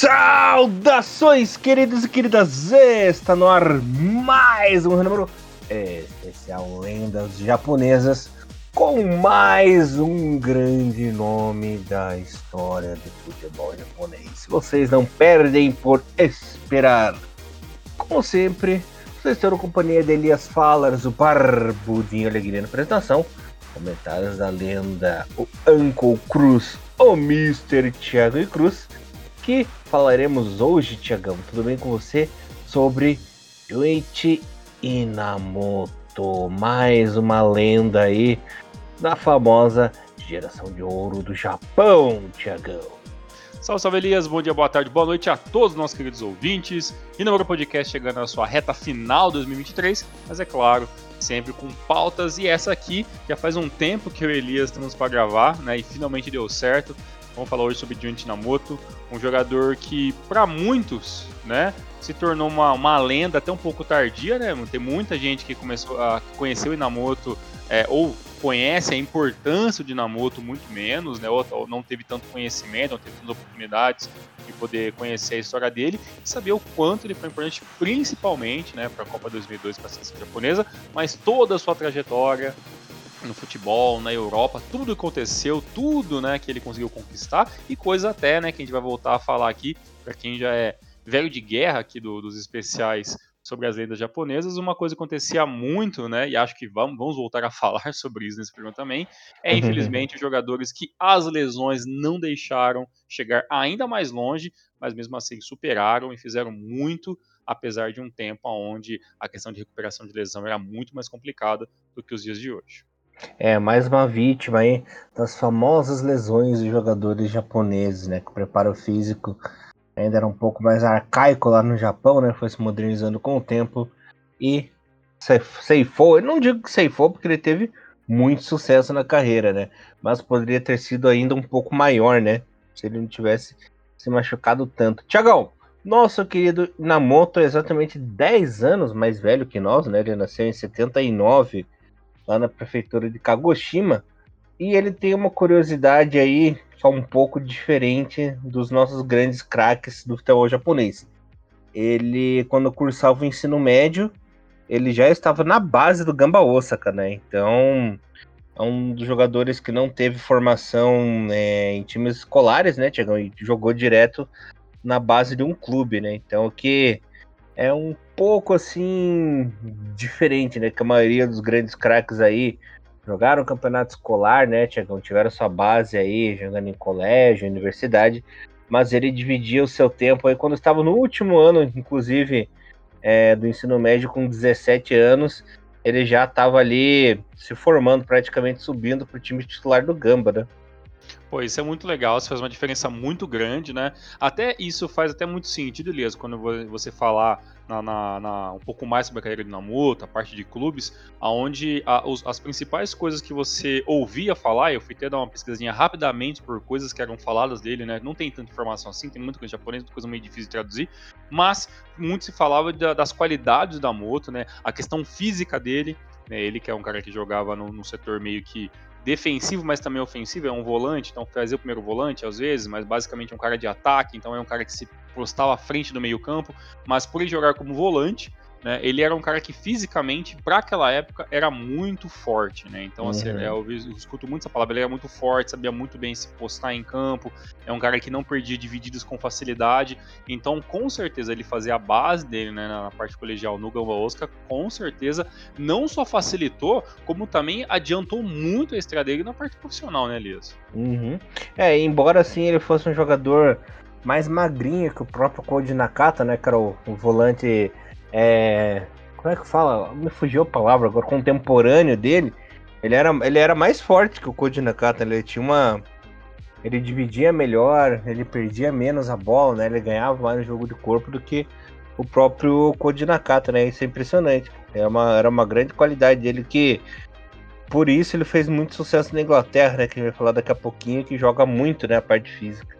Saudações, queridos e queridas! Está no ar mais um número especial Lendas Japonesas com mais um grande nome da história do futebol japonês. Vocês não perdem por esperar. Como sempre, vocês terão companhia de Elias Fallers, o Barbudinho Alegria na apresentação, comentários da lenda, o Uncle Cruz, o Mr. Thiago e Cruz que falaremos hoje, Tiagão? Tudo bem com você? Sobre Yuichi Inamoto, mais uma lenda aí da famosa geração de ouro do Japão, Tiagão. Salve, salve Elias, bom dia, boa tarde, boa noite a todos os nossos queridos ouvintes. E podcast chegando na sua reta final de 2023, mas é claro, sempre com pautas. E essa aqui já faz um tempo que e Elias temos para gravar, né? E finalmente deu certo. Vamos falar hoje sobre Junji Namoto, um jogador que, para muitos, né, se tornou uma, uma lenda até um pouco tardia, né? Tem muita gente que começou a conhecer o Inamoto é, ou conhece a importância do Inamoto muito menos, né? Ou, ou, não teve tanto conhecimento, não teve tantas oportunidades de poder conhecer a história dele e saber o quanto ele foi importante, principalmente, né, para a Copa 2002 para a seleção japonesa, mas toda a sua trajetória, no futebol, na Europa, tudo aconteceu, tudo, né, que ele conseguiu conquistar e coisa até, né, que a gente vai voltar a falar aqui para quem já é velho de guerra aqui do, dos especiais sobre as lendas japonesas, uma coisa que acontecia muito, né, e acho que vamos, vamos voltar a falar sobre isso nesse programa também, é infelizmente os jogadores que as lesões não deixaram chegar ainda mais longe, mas mesmo assim superaram e fizeram muito, apesar de um tempo onde a questão de recuperação de lesão era muito mais complicada do que os dias de hoje. É, mais uma vítima aí das famosas lesões de jogadores japoneses, né? Que o preparo físico ainda era um pouco mais arcaico lá no Japão, né? Foi se modernizando com o tempo e ceifou. Eu não digo que ceifou porque ele teve muito sucesso na carreira, né? Mas poderia ter sido ainda um pouco maior, né? Se ele não tivesse se machucado tanto. Tiagão, nosso querido Namoto é exatamente 10 anos mais velho que nós, né? Ele nasceu em 79 lá na prefeitura de Kagoshima. E ele tem uma curiosidade aí, só um pouco diferente dos nossos grandes craques do futebol japonês. Ele, quando cursava o ensino médio, ele já estava na base do Gamba Osaka, né? Então, é um dos jogadores que não teve formação é, em times escolares, né, Tiagão? E jogou direto na base de um clube, né? Então, o que é um pouco assim diferente, né? Que a maioria dos grandes craques aí jogaram campeonato escolar, né? Tiveram sua base aí jogando em colégio, universidade, mas ele dividia o seu tempo aí quando estava no último ano, inclusive é, do ensino médio, com 17 anos, ele já estava ali se formando, praticamente subindo para o time titular do Gamba, né? Pô, isso é muito legal, isso faz uma diferença muito grande, né? Até isso faz até muito sentido, Elias, quando você falar na, na, na, um pouco mais sobre a carreira de Namuto, a parte de clubes, aonde as principais coisas que você ouvia falar, eu fui até dar uma pesquisinha rapidamente por coisas que eram faladas dele, né? Não tem tanta informação assim, tem muita coisa em japonês, coisa meio difícil de traduzir, mas muito se falava da, das qualidades da Moto, né? A questão física dele, né? Ele que é um cara que jogava no, no setor meio que defensivo, mas também ofensivo, é um volante, então fazer o primeiro volante às vezes, mas basicamente é um cara de ataque, então é um cara que se postava à frente do meio campo, mas por ele jogar como volante, né, ele era um cara que fisicamente, para aquela época, era muito forte, né? Então, assim, uhum. eu, eu, escuto muito essa palavra, ele era muito forte, sabia muito bem se postar em campo, é um cara que não perdia divididos com facilidade. Então, com certeza, ele fazia a base dele, né, na parte colegial no Gamba Osaka, com certeza, não só facilitou, como também adiantou muito a estreia dele na parte profissional, né, Elias? Uhum. É, embora assim ele fosse um jogador mais magrinho que o próprio Code Nakata, né, que era o, o volante é, como é que fala? Me fugiu a palavra agora, contemporâneo dele. Ele era, ele era mais forte que o Koji Nakata, ele tinha uma. Ele dividia melhor, ele perdia menos a bola, né? Ele ganhava mais no jogo de corpo do que o próprio Koji Nakata, né? Isso é impressionante. É uma, era uma grande qualidade dele que. Por isso ele fez muito sucesso na Inglaterra, né? Que a gente vai falar daqui a pouquinho, que joga muito, né? A parte física.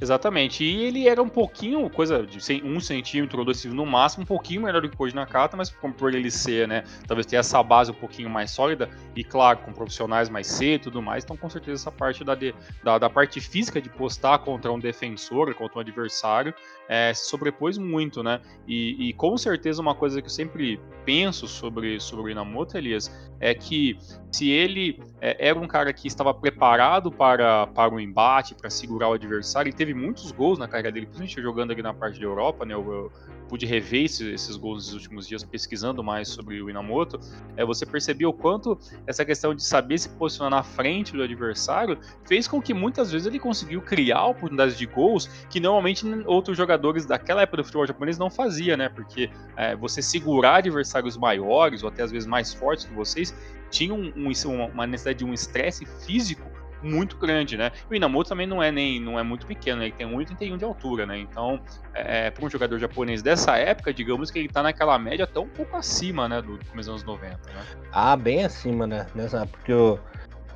Exatamente. E ele era um pouquinho, coisa de um centímetro ou dois no máximo, um pouquinho melhor do que hoje na Nakata, mas por ele ser, né, talvez ter essa base um pouquinho mais sólida, e claro, com profissionais mais cedo e tudo mais, então com certeza essa parte da, de, da, da, parte física de postar contra um defensor, contra um adversário, é, se sobrepôs muito, né? E, e, com certeza uma coisa que eu sempre penso sobre, sobre o Inamoto, Elias, é que se ele é, era um cara que estava preparado para, para o embate, para segurar o adversário, ele teve muitos gols na carreira dele, principalmente jogando aqui na parte da Europa, né? Eu, eu pude rever esses, gols nos últimos dias pesquisando mais sobre o Inamoto, é, você percebeu o quanto essa questão de saber se posicionar na frente do adversário fez com que muitas vezes ele conseguiu criar oportunidades de gols que normalmente outros jogadores daquela época do futebol japonês não fazia, né? Porque é, você segurar adversários maiores ou até às vezes mais fortes que vocês tinha um, um, uma necessidade de um estresse físico muito grande, né? O Inamoto também não é nem não é muito pequeno, né? ele tem 1,81 de altura, né? Então, é, é para um jogador japonês dessa época, digamos que ele está naquela média até um pouco acima, né, do começo dos anos 90, né? Ah, bem acima, né? Porque o,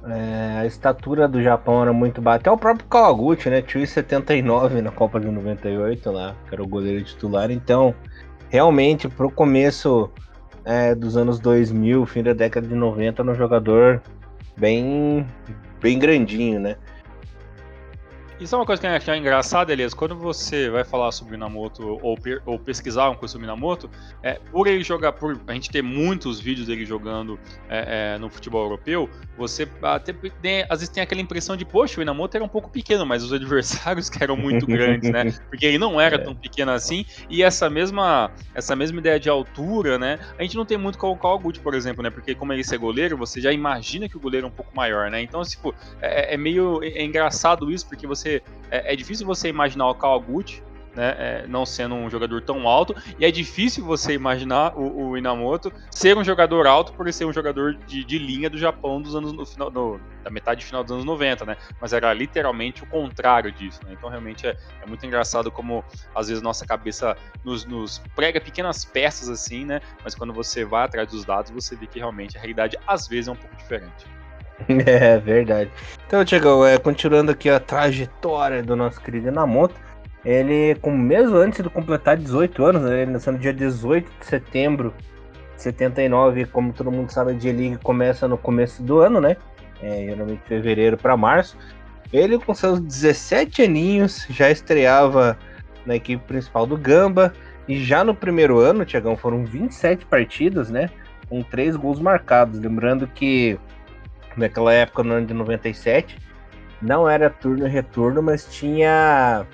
é, a estatura do Japão era muito baixa. Até o próprio Kawaguchi, né? Tinha 79 na Copa de 98 lá, que era o goleiro titular. Então, realmente, pro começo é, dos anos 2000, fim da década de 90, no jogador bem, bem grandinho, né? Isso é uma coisa que eu engraçada, Elias. Quando você vai falar sobre Minamoto ou, ou pesquisar uma coisa sobre Minamoto, é, por ele jogar, por a gente ter muitos vídeos dele jogando é, é, no futebol europeu, você até tem, às vezes tem aquela impressão de, poxa, o Minamoto era um pouco pequeno, mas os adversários que eram muito grandes, né? Porque ele não era é. tão pequeno assim. E essa mesma, essa mesma ideia de altura, né? A gente não tem muito com o Kawaguchi, por exemplo, né? Porque como ele ser goleiro, você já imagina que o goleiro é um pouco maior, né? Então, tipo, é, é meio é engraçado isso, porque você você é, é difícil você imaginar o Kawaguchi né, é, não sendo um jogador tão alto, e é difícil você imaginar o, o Inamoto ser um jogador alto por ser um jogador de, de linha do Japão dos anos no final, no, da metade final dos anos 90, né? Mas era literalmente o contrário disso, né? Então realmente é, é, muito engraçado como às vezes nossa cabeça nos, nos, prega pequenas peças assim, né? Mas quando você vai atrás dos dados, você vê que realmente a realidade às vezes é um pouco diferente. É verdade. Então, Tiagão, é, continuando aqui a trajetória do nosso querido Inamoto, ele, mesmo antes de completar 18 anos, né, ele nasceu no dia 18 de setembro de 79, como todo mundo sabe, a J-League começa no começo do ano, né? É, geralmente fevereiro para março. Ele, com seus 17 aninhos, já estreava na equipe principal do Gamba. E já no primeiro ano, Tiagão, foram 27 partidas, né? Com três gols marcados. Lembrando que naquela época, no ano de 97, não era turno e retorno, mas tinha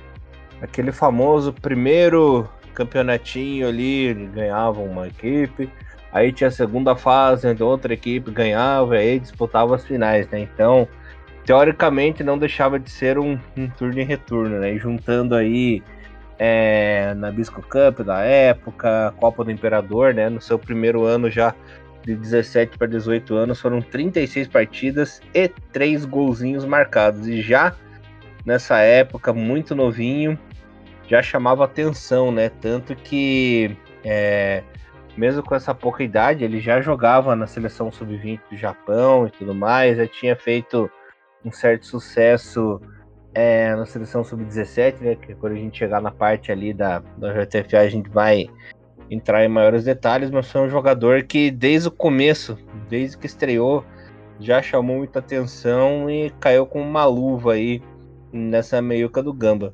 aquele famoso primeiro campeonatinho ali, ganhava uma equipe, aí tinha a segunda fase, onde outra equipe ganhava, e aí disputava as finais, né? Então, teoricamente, não deixava de ser um, um turno e retorno, né? E juntando aí é, na Bisco Cup da época, Copa do Imperador, né? No seu primeiro ano já de 17 para 18 anos foram 36 partidas e 3 golzinhos marcados. E já nessa época, muito novinho, já chamava atenção, né? Tanto que, é, mesmo com essa pouca idade, ele já jogava na seleção sub-20 do Japão e tudo mais, já tinha feito um certo sucesso é, na seleção sub-17, né? Que quando a gente chegar na parte ali da, da JTFA, a gente vai entrar em maiores detalhes, mas foi um jogador que desde o começo, desde que estreou, já chamou muita atenção e caiu com uma luva aí nessa meiuca do Gamba.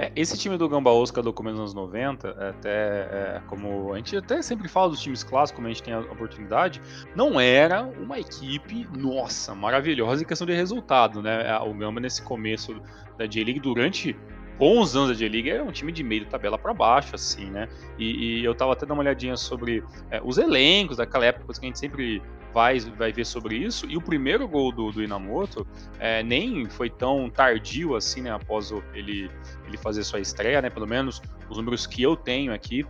É, esse time do Gamba Osaka do começo dos anos 90, até é, como a gente até sempre fala dos times clássicos, como a gente tem a oportunidade, não era uma equipe, nossa, maravilhosa em questão de resultado, né? O Gamba nesse começo da J-League durante bons anos da J-League era um time de meio de tabela para baixo, assim, né? E, e, eu tava até dando uma olhadinha sobre é, os elencos daquela época, que a gente sempre vai, vai ver sobre isso. E o primeiro gol do, do Inamoto é, nem foi tão tardio assim, né? Após o, ele, ele fazer sua estreia, né? Pelo menos os números que eu tenho aqui.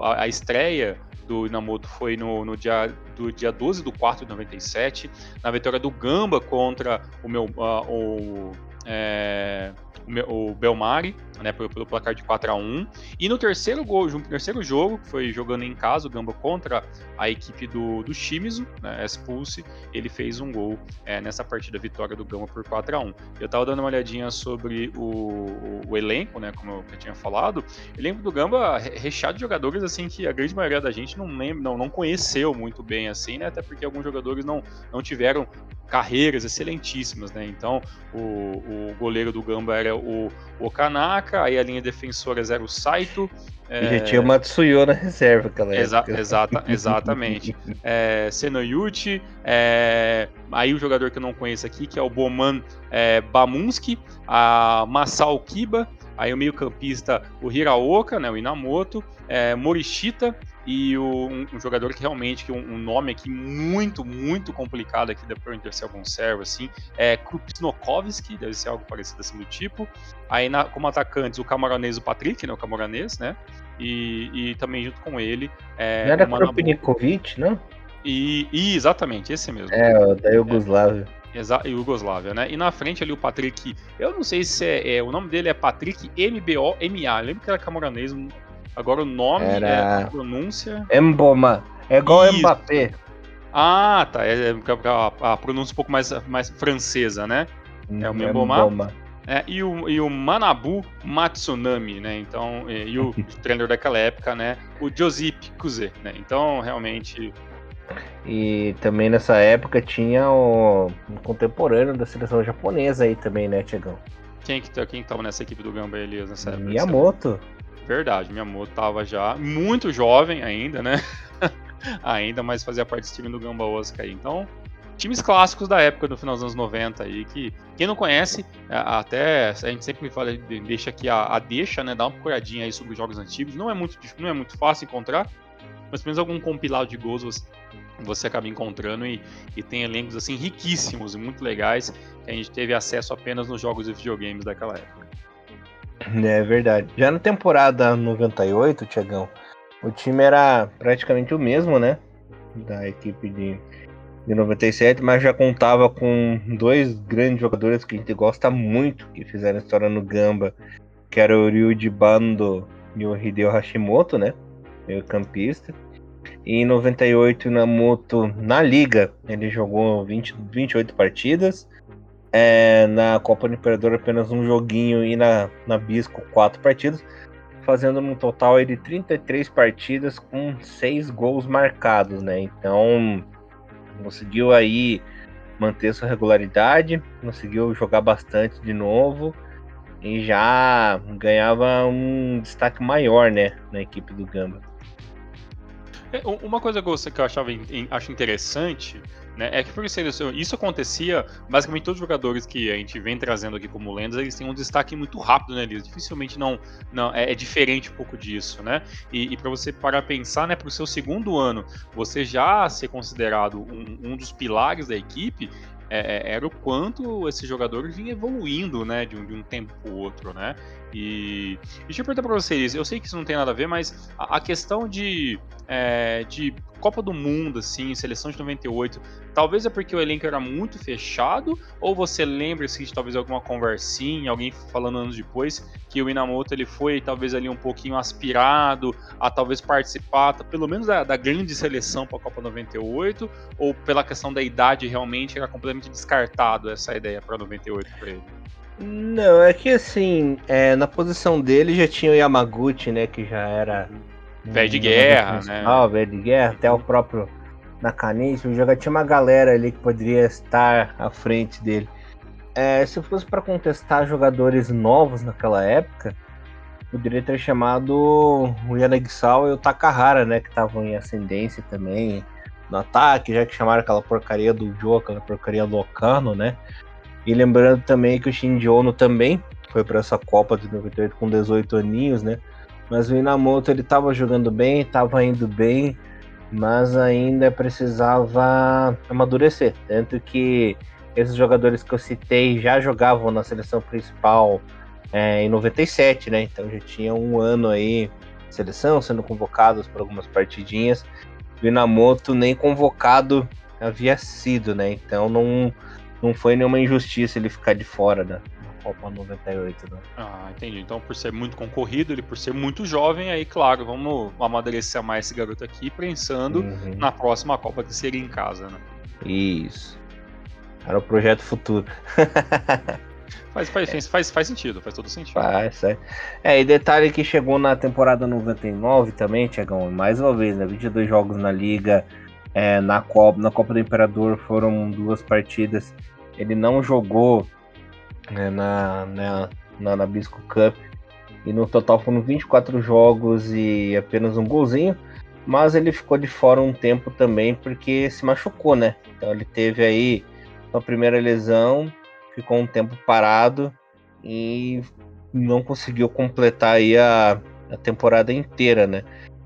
A, a estreia do Inamoto foi no, no, dia, do dia 12 do 4 de 97, na vitória do Gamba contra o meu. Uh, o, é, o Belmari, né, pelo, pelo, placar de 4 a 1 E no terceiro gol, no terceiro jogo, que foi jogando em casa, o Gamba contra a equipe do, do Shimizu, né, Expulse, ele fez um gol é, nessa partida vitória do Gamba por 4 a 1 Eu tava dando uma olhadinha sobre o, o, o elenco, né, como eu, eu tinha falado. O elenco do Gamba recheado de jogadores assim que a grande maioria da gente não lembra, não, não conheceu muito bem assim, né, até porque alguns jogadores não, não tiveram carreiras excelentíssimas, né? Então, o, o goleiro do Gamba era o Okanaka, aí a linha defensora era o Saito. E é... já tinha o Matsuyo na reserva, aquela Exa. Exata, exatamente. é, Senoyuchi, é, aí o jogador que eu não conheço aqui, que é o Boman é, Bamunski, a Masao Kiba, aí o meio-campista, o Hiraoka, né, o Inamoto, é, Morishita, e o, um, um, jogador que realmente, que um, um, nome aqui muito, muito complicado aqui, de ser algum servo, assim, é Krupsnokovski, deve ser algo parecido assim do tipo. Aí na, como atacantes, o camaronês, o Patrick, né, o camaronês, né, e, e também junto com ele... É, não era Krupnikovic, não? E, e, exatamente, esse mesmo. É, o da Yugoslávia. É. Exa Yugoslávia, né? E na frente ali o Patrick, eu não sei se é, é o nome dele é Patrick M-B-O-M-A. Lembro que era camoranês, Agora o nome, Era... é, a pronúncia. Emboma. É igual Isso. Mbappé. Ah, tá. É, é a, a, pronúncia um pouco mais, mais francesa, né? É o Mboma. É, e, o, e o Manabu Matsunami, né? Então, e, e o treinador daquela época, né? O Josip Kuze, né? Então, realmente. E também nessa época tinha o, o contemporâneo da seleção japonesa aí também, né, Tiagão? Quem que, quem que tava nessa equipe do Gamba Elias nessa época? Miyamoto. Verdade, minha moto tava já muito jovem ainda, né? ainda, mas fazia parte desse time do Gamba Osaka aí. Então, times clássicos da época do final dos anos 90 aí, que quem não conhece, até a gente sempre fala, deixa aqui a, a deixa, né? Dá uma procuradinha aí sobre os jogos antigos. Não é muito, não é muito fácil encontrar, mas pelo menos algum compilado de gols você, você acaba encontrando e, e tem elencos assim riquíssimos e muito legais que a gente teve acesso apenas nos jogos de videogames daquela época. É verdade. Já na temporada 98, Tiagão, o time era praticamente o mesmo, né? Da equipe de, de 97, mas já contava com dois grandes jogadores que a gente gosta muito, que fizeram história no Gamba, que era o Ryuji Bando e o Hideo Hashimoto, né? Meio campista. E em 98, na moto na Liga, ele jogou 20, 28 partidas é, na Copa do Imperador apenas um joguinho e na, na Bisco quatro partidas, fazendo um total de 33 partidas com seis gols marcados, né? Então conseguiu aí manter sua regularidade, conseguiu jogar bastante de novo e já ganhava um destaque maior, né, na equipe do Gamba. É, uma coisa que eu achava acho interessante né, é que por isso, isso acontecia, basicamente todos os jogadores que a gente vem trazendo aqui como lendas, eles têm um destaque muito rápido, né? Dificilmente não, não é, é, diferente um pouco disso, né? E, e para você parar a pensar, né, para o seu segundo ano, você já ser considerado um, um dos pilares da equipe, é, é era o quanto esse jogador vinha evoluindo, né, de um, de um tempo para o outro, né? E deixa eu perguntar para vocês, eu sei que isso não tem nada a ver, mas a, a questão de, é, de Copa do Mundo, assim, seleção de 98, talvez é porque o elenco era muito fechado, ou você lembra-se assim, de talvez alguma conversinha, alguém falando anos depois, que o Inamoto ele foi talvez ali um pouquinho aspirado a talvez participar, pelo menos da, da grande seleção para a Copa 98, ou pela questão da idade realmente era completamente descartado essa ideia para 98 para ele? Não, é que assim, é, na posição dele já tinha o Yamaguchi, né? Que já era. Velho de guerra, né? Velho de guerra, até o próprio Nakanishi. Já tinha uma galera ali que poderia estar à frente dele. É, se fosse para contestar jogadores novos naquela época, poderia ter chamado o Yanagisawa e o Takahara, né? Que estavam em ascendência também no ataque, já que chamaram aquela porcaria do Joe, aquela porcaria do Okano, né? E lembrando também que o Shinji Ono também foi para essa Copa de 98 com 18 aninhos, né? Mas o Inamoto ele estava jogando bem, estava indo bem, mas ainda precisava amadurecer. Tanto que esses jogadores que eu citei já jogavam na seleção principal é, em 97, né? Então já tinha um ano aí de seleção, sendo convocados para algumas partidinhas. O Inamoto nem convocado havia sido, né? Então não não foi nenhuma injustiça ele ficar de fora da Copa 98, né? Ah, entendi. Então, por ser muito concorrido, ele por ser muito jovem, aí, claro, vamos amadurecer mais esse garoto aqui, pensando uhum. na próxima Copa que seria em casa, né? Isso. Era o projeto futuro. Faz, faz, faz, faz sentido, faz todo sentido. Faz, é. é, e detalhe que chegou na temporada 99 também, Tiagão, mais uma vez, né? 22 jogos na Liga, é, na, Copa, na Copa do Imperador foram duas partidas. Ele não jogou né, na, na, na Nabisco Cup, e no total foram 24 jogos e apenas um golzinho. Mas ele ficou de fora um tempo também porque se machucou, né? Então ele teve aí a primeira lesão ficou um tempo parado e não conseguiu completar aí a, a temporada inteira, né?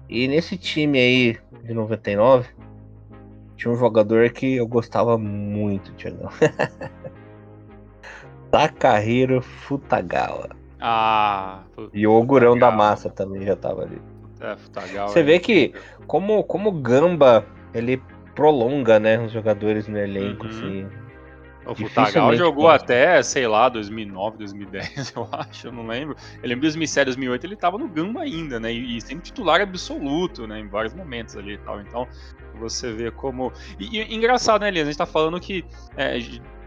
E nesse time aí de 99, tinha um jogador que eu gostava muito, Tiagão. Takahiro Futagawa. Ah, e o Ogurão da Massa também já tava ali. É, Futagawa. Você é vê que como como Gamba ele prolonga, né, os jogadores no elenco uhum. assim. O Futagal jogou até, sei lá, 2009, 2010, eu acho, eu não lembro. Eu lembro de 2007, 2008, ele tava no Gamba ainda, né? E, e sempre titular absoluto, né? Em vários momentos ali e tal. Então, você vê como. E, e engraçado, né, Elias? A gente tá falando que é,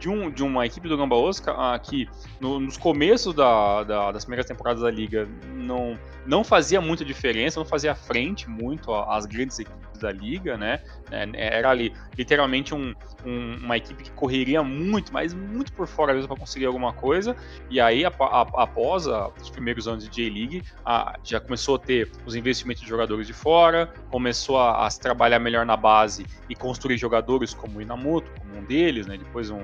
de, um, de uma equipe do Gamba Oscar ah, que no, nos começos da, da, das primeiras temporadas da liga não, não fazia muita diferença, não fazia frente muito às grandes equipes da liga, né? É, era ali literalmente um, um, uma equipe que correria muito, mas muito por fora mesmo para conseguir alguma coisa. E aí, após os primeiros anos de J-League, já começou a ter os investimentos de jogadores de fora, começou a, a se trabalhar melhor na base e construir jogadores como o Inamoto, como um deles, né? Depois um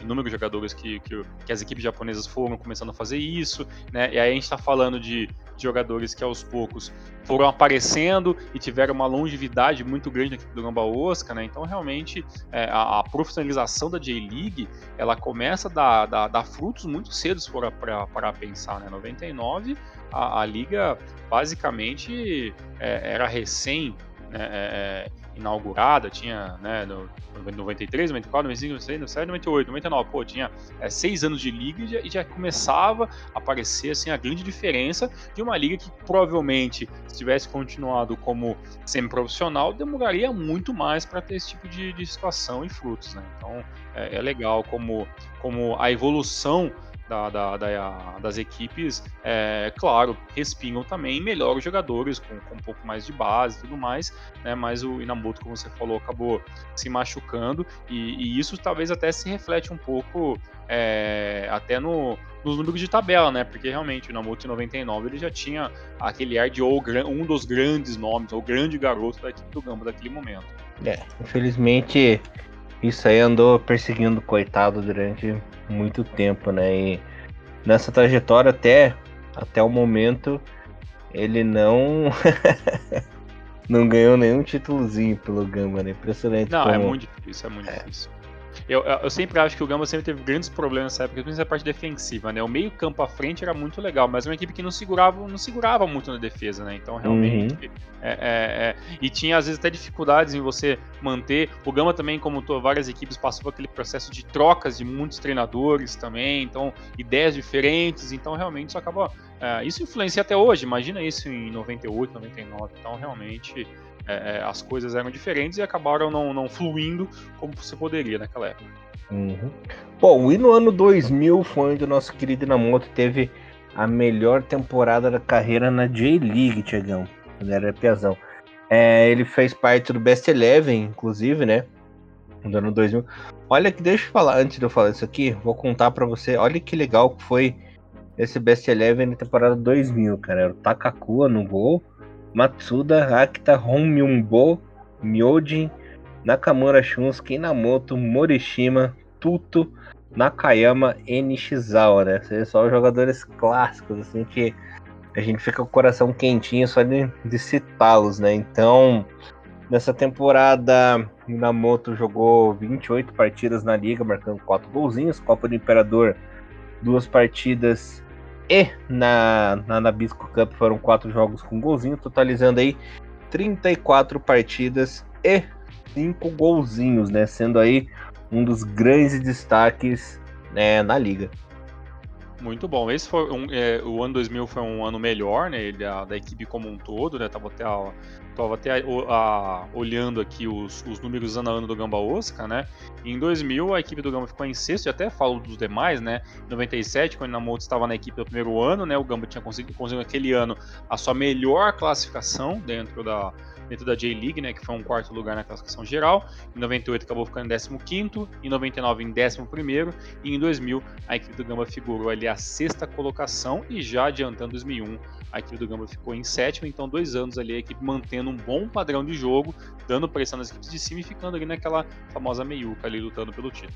inúmeros jogadores que, que, que, as equipes japonesas foram começando a fazer isso, né? E aí a gente está falando de, jogadores que aos poucos foram aparecendo e tiveram uma longevidade muito grande na equipe do Gamba Osaka, né? Então realmente é, a, a, profissionalização da J-League ela começa a dar, dar, dar, frutos muito cedo se for para pensar, né? 99 a, a liga basicamente é, era recém né, é, é inaugurada, tinha, né, no 93, 94, 95, 96, 97, 98, 99, pô, tinha é, seis anos de liga e já, e já, começava a aparecer, assim, a grande diferença de uma liga que provavelmente, se tivesse continuado como semi-profissional, demoraria muito mais para ter esse tipo de, de, situação e frutos, né, então é, é legal como, como a evolução da, da, da, das equipes, é, claro, respingam também melhores jogadores, com, com, um pouco mais de base e tudo mais, né? Mas o Inamoto, como você falou, acabou se machucando, e, e isso talvez até se reflete um pouco é, até no, nos números de tabela, né? Porque realmente o Inamoto em 99 ele já tinha aquele ar de um dos grandes nomes, ou grande garoto da equipe do Gamba daquele momento. É, infelizmente isso aí andou perseguindo o coitado durante muito tempo, né? E nessa trajetória até, até o momento ele não não ganhou nenhum títulozinho pelo Gamba, né? Impressionante. Não, é como... é muito difícil, é muito é. difícil. Eu, eu sempre acho que o Gamba sempre teve grandes problemas nessa época, principalmente a parte defensiva, né? O meio campo à frente era muito legal, mas uma equipe que não segurava, não segurava muito na defesa, né? Então realmente. Uhum. É, é, é, e tinha às vezes até dificuldades em você manter. O Gama também, como tô, várias equipes, passou por aquele processo de trocas de muitos treinadores também, então ideias diferentes, então realmente isso acaba. É, isso influencia até hoje, imagina isso em 98, 99. Então realmente é, é, as coisas eram diferentes e acabaram não, não fluindo como se poderia naquela época. Uhum. Bom, e no ano 2000 foi onde o nosso querido Inamoto teve a melhor temporada da carreira na J-League, Tiagão. Ele era piazão. É, ele fez parte do Best Eleven, inclusive, né? No ano 2000. Olha que deixa eu falar, antes de eu falar isso aqui, vou contar para você. Olha que legal que foi esse Best Eleven na temporada 2000, cara. Era o Takakua no gol, Matsuda, Akita, Honmyumbo, Myojin, Nakamura Shunsuke, Inamoto, Morishima, Tuto, Nakayama e Nishizawa, né? São só jogadores clássicos, assim, que a gente fica com o coração quentinho só de, de citá-los, né? Então, nessa temporada, Inamoto jogou 28 partidas na liga, marcando 4 golzinhos, Copa do Imperador, duas partidas e na, na Nabisco Cup foram quatro jogos com golzinho, totalizando aí 34 partidas e 5 golzinhos, né? Sendo aí um dos grandes destaques né, na liga. Muito bom. Esse foi um, é, o ano 2000 foi um ano melhor, né? Da, da equipe como um todo, né? Tava até, a, tava até a, a, olhando aqui os, os, números ano a ano do Gamba Osaka, né? Em 2000 a equipe do Gamba ficou em sexto, e até falo dos demais, né? Em 97, quando o Inamoto estava na equipe do primeiro ano, né? O Gamba tinha conseguido, conseguido aquele ano a sua melhor classificação dentro da, dentro da J-League, né, que foi um quarto lugar na classificação geral. Em 98 acabou ficando em 15 em 99 em 11 e em 2000 a equipe do Gamba figurou ali a sexta colocação e já adiantando 2001 a equipe do Gamba ficou em sétimo, então dois anos ali a equipe mantendo um bom padrão de jogo, dando pressão nas equipes de cima e ficando ali naquela famosa meiuca ali lutando pelo título.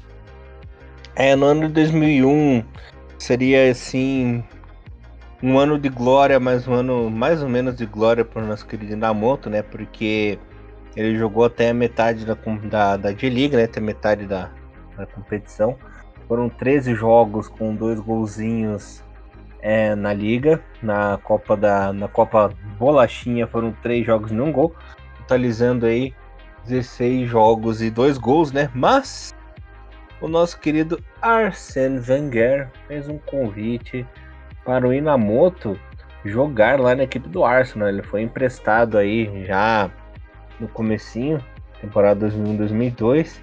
É, no ano de 2001 seria assim um ano de glória, mas um ano mais ou menos de glória para o nosso querido Inamoto, né? Porque ele jogou até a metade da, da, da né? Até metade da, da competição. Foram 13 jogos com dois golzinhos é, na liga. Na Copa da na Copa Bolachinha foram três jogos e um gol, totalizando aí 16 jogos e dois gols, né? Mas o nosso querido Arsène Wenger fez um convite para o Inamoto jogar lá na equipe do Arsenal. Ele foi emprestado aí já no comecinho, temporada 2001-2002,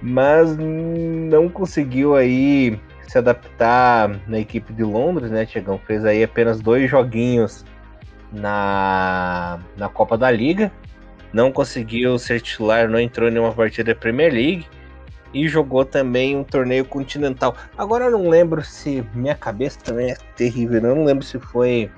mas não conseguiu aí se adaptar na equipe de Londres, né, Tiagão? Fez aí apenas dois joguinhos na, na Copa da Liga, não conseguiu ser titular, não entrou em nenhuma partida da Premier League e jogou também um torneio continental. Agora eu não lembro se minha cabeça também é terrível, eu não lembro se foi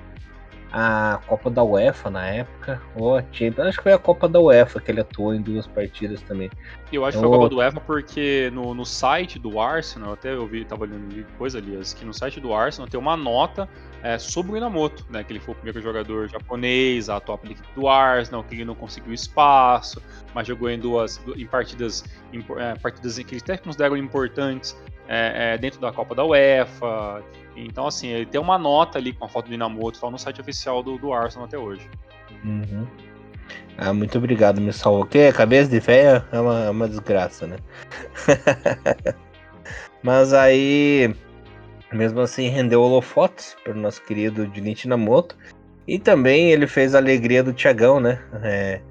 a Copa da UEFA na época, ou a Champions. Acho que foi a Copa da UEFA que ele atuou em duas partidas também. Eu acho que foi a Copa da UEFA porque no, no site do Arsenal, até eu vi, tava olhando coisa ali, que no site do Arsenal tem uma nota é, sobre o Inamoto, né? Que ele foi o primeiro jogador japonês a atuar pela equipe do Arsenal, que ele não conseguiu espaço, mas jogou em duas em partidas, em, é, partidas que eles até consideram importantes é, é, dentro da Copa da UEFA. Então, assim, ele tem uma nota ali com a foto do Inamoto tal, no site oficial do, do Arsenal até hoje. Uhum. Ah, muito obrigado, me salvou. Que cabeça de fé é uma, é uma desgraça, né? Mas aí, mesmo assim, rendeu holofotes para o nosso querido Junichi Namoto. E também ele fez a alegria do Tiagão, né? É,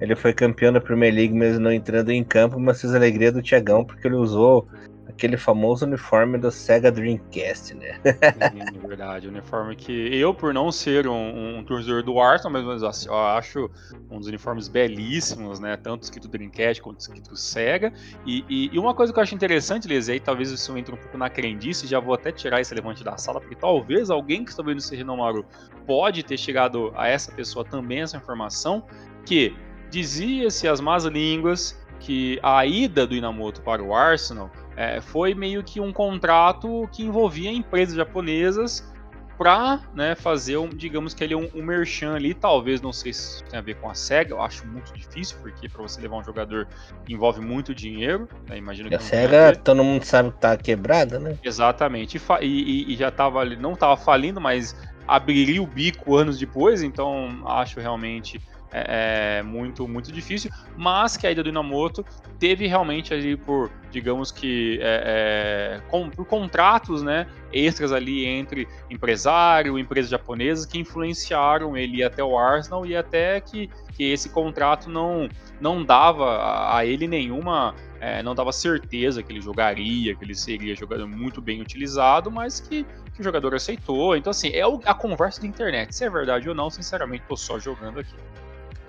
ele foi campeão da Premier League, mesmo não entrando em campo, mas fez a alegria do Tiagão, porque ele usou aquele famoso uniforme do Sega Dreamcast, né? É verdade, uniforme que eu, por não ser um, um torcedor do Arsenal, mas assim, eu acho um dos uniformes belíssimos, né? Tanto escrito Dreamcast quanto escrito Sega. E, e, e, uma coisa que eu acho interessante, Liz, aí talvez isso entre um pouco na crendice, já vou até tirar esse levante da sala, porque talvez alguém que está vendo esse Renomaru pode ter chegado a essa pessoa também essa informação, que dizia-se as más línguas que a ida do Inamoto para o Arsenal é, foi meio que um contrato que envolvia empresas japonesas para né, fazer, um, digamos que ele é um, um merchan ali, talvez, não sei se tem a ver com a SEGA, eu acho muito difícil, porque para você levar um jogador envolve muito dinheiro, né, imagino que... A SEGA, todo mundo sabe que tá quebrada, né? Exatamente, e, e, e já tava ali, não tava falindo, mas abriria o bico anos depois, então acho realmente é, é, muito, muito difícil, mas que a ida do Inamoto teve realmente ali por, digamos que, é, é, com, por contratos né, extras ali entre empresário, empresas japonesas que influenciaram ele até o Arsenal e até que, que esse contrato não, não dava a, ele nenhuma é, não dava certeza que ele jogaria, que ele seria jogador muito bem utilizado, mas que, que o jogador aceitou. Então, assim, é a conversa da internet. Se é verdade ou não, sinceramente, tô só jogando aqui.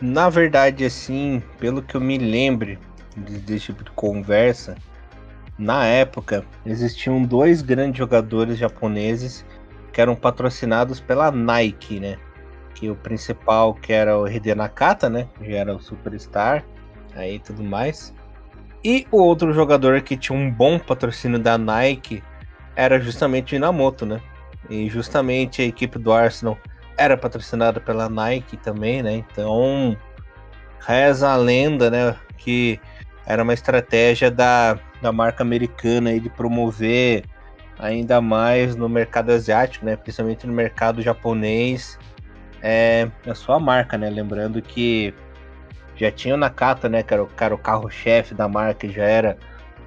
Na verdade, assim, pelo que eu me lembre desse tipo de conversa, na época existiam dois grandes jogadores japoneses que eram patrocinados pela Nike, né? Que o principal que era o Hide Nakata, né? Que era o superstar, aí tudo mais. E o outro jogador que tinha um bom patrocínio da Nike era justamente o Inamoto, né? E justamente a equipe do Arsenal era patrocinada pela Nike também, né? Então reza a lenda, né? Que era uma estratégia da, da marca americana aí de promover ainda mais no mercado asiático, né? Principalmente no mercado japonês, é a sua marca, né? Lembrando que já tinha o Nakata, né? Que era o, o carro-chefe da marca, já era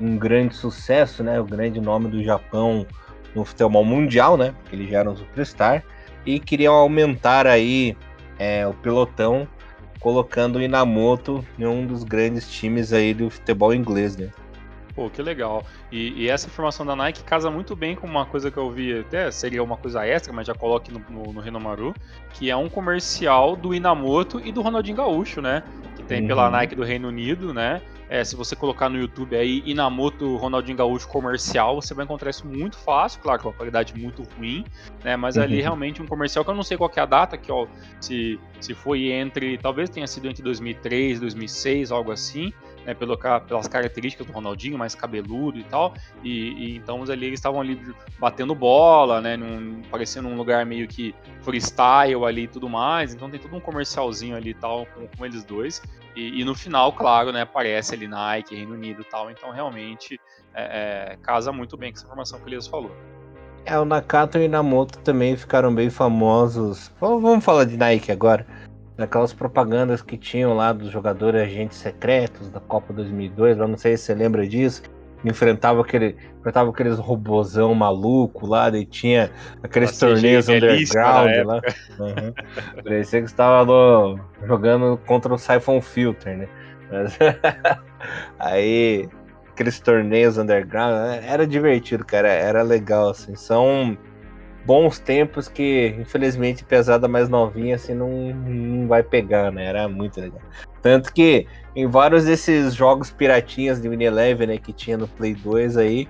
um grande sucesso, né? O grande nome do Japão no futebol mundial, né? Porque ele já era um superstar. E queriam aumentar aí é, o pelotão, colocando o Inamoto em um dos grandes times aí do futebol inglês, né? Pô, que legal. E, e, essa informação da Nike casa muito bem com uma coisa que eu vi, até seria uma coisa extra, mas já coloque no, no, no Renomaru, que é um comercial do Inamoto e do Ronaldinho Gaúcho, né? Que tem uhum. pela Nike do Reino Unido, né? É, se você colocar no YouTube aí Inamoto Ronaldinho Gaúcho comercial, você vai encontrar isso muito fácil, claro, com uma qualidade muito ruim, né? Mas uhum. ali realmente um comercial que eu não sei qual é a data, que ó, se, se foi entre, talvez tenha sido entre 2003, 2006, algo assim, né, pelo, pelas características do Ronaldinho, mais cabeludo e tal. E, e então ali eles estavam ali batendo bola, né, num, parecendo um lugar meio que freestyle ali e tudo mais. Então tem todo um comercialzinho ali tal com, com eles dois. E, e, no final, claro, né, aparece ali Nike, Reino Unido e tal. Então realmente é, é, casa muito bem com essa informação que o Elias falou. É, o Nakato e o Inamoto também ficaram bem famosos. Vamos falar de Nike agora daquelas propagandas que tinham lá dos jogadores agentes secretos da Copa 2002, eu não sei se você lembra disso, enfrentava aquele enfrentava aqueles robozão maluco lá, e tinha aqueles Nossa, torneios underground lá. Uhum. Parecia que estava no, jogando contra o Siphon Filter, né? Mas, aí aqueles torneios underground, né? era divertido, cara, era legal assim. São bons tempos que, infelizmente, pesada mais novinha assim não, não vai pegar, né? Era muito legal. Tanto que em vários desses jogos piratinhas de Mini Eleven, né, que tinha no Play 2 aí,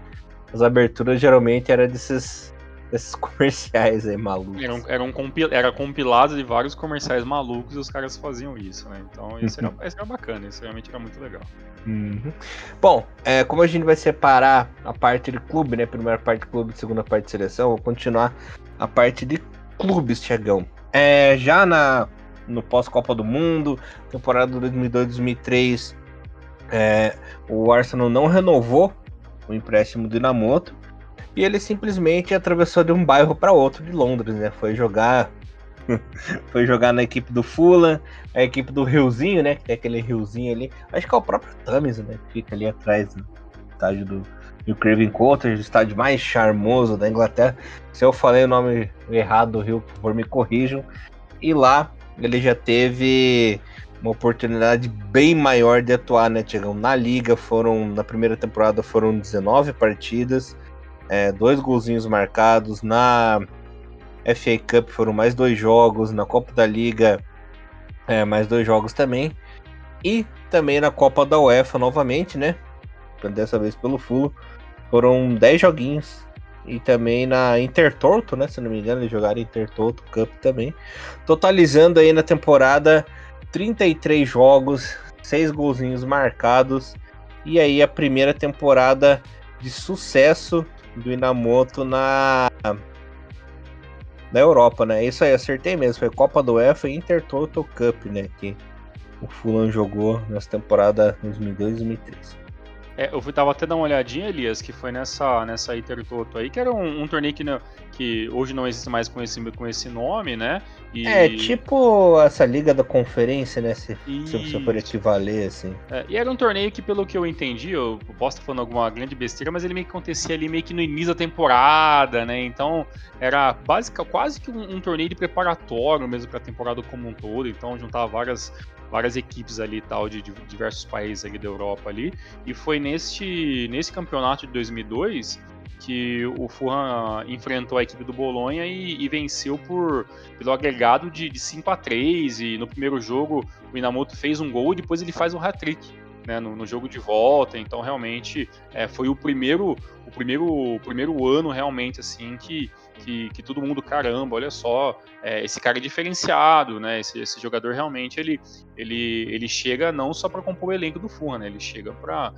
as aberturas geralmente eram desses desses comerciais aí malucos. Era, um, era, um compil, era compilado de vários comerciais malucos e os caras faziam isso, né? Então isso era, isso era bacana, isso realmente era muito legal. Uhum. Bom, é, como a gente vai separar a parte de clube, né? Primeira parte de clube, segunda parte de seleção, vou continuar a parte de clubes, Tiagão. É, já na, no pós-Copa do Mundo, temporada 2002-2003, é, o Arsenal não renovou o empréstimo do Inamoto e ele simplesmente atravessou de um bairro para outro de Londres, né? Foi jogar foi jogar na equipe do Fulham, a equipe do Riozinho, né? Que tem aquele riozinho ali. Acho que é o próprio Thames, né? Que fica ali atrás do estádio do, do Craven Cottage, o estádio mais charmoso da Inglaterra. Se eu falei o nome errado do Rio, por favor, me corrijam. E lá ele já teve uma oportunidade bem maior de atuar, né, Tiagão? Na liga foram, na primeira temporada foram 19 partidas, é, dois golzinhos marcados. Na FA Cup foram mais dois jogos. Na Copa da Liga, é, mais dois jogos também. E também na Copa da UEFA novamente, né? Dessa vez pelo Fulo. Foram 10 joguinhos. E também na Intertoto, né? Se não me engano, eles jogaram Intertoto Cup também. Totalizando aí na temporada 33 jogos, 6 golzinhos marcados. E aí a primeira temporada de sucesso do Inamoto na na Europa, né? Isso aí, acertei mesmo. Foi Copa do UEFA e Intertoto Cup, né? Que o Fulham jogou nessa temporada 2002-2003. É, eu tava até dando uma olhadinha, Elias, que foi nessa, nessa Intertoto aí, que era um, um torneio que, não, que hoje não existe mais com esse, com esse nome, né? E... É, tipo essa liga da conferência, né? Se, e... se você for equivaler, assim. É, e era um torneio que, pelo que eu entendi, eu posso estar falando alguma grande besteira, mas ele meio que acontecia ali meio que no início da temporada, né? Então era básica, quase que um, um torneio de preparatório mesmo para a temporada como um todo. Então juntava várias várias equipes ali tal de, de, diversos países ali da Europa ali e foi neste nesse campeonato de 2002 que o Fulham enfrentou a equipe do Bolonha e, e venceu por pelo agregado de, de 5 a 3 e no primeiro jogo o Inamoto fez um gol e depois ele faz um hat-trick né, no, no, jogo de volta. Então, realmente, é, foi o primeiro, o primeiro, o primeiro ano realmente assim que, que, que todo mundo caramba, olha só, é, esse cara é diferenciado, né? Esse, esse, jogador realmente ele, ele, ele chega não só para compor o elenco do Fulham, né? Ele chega para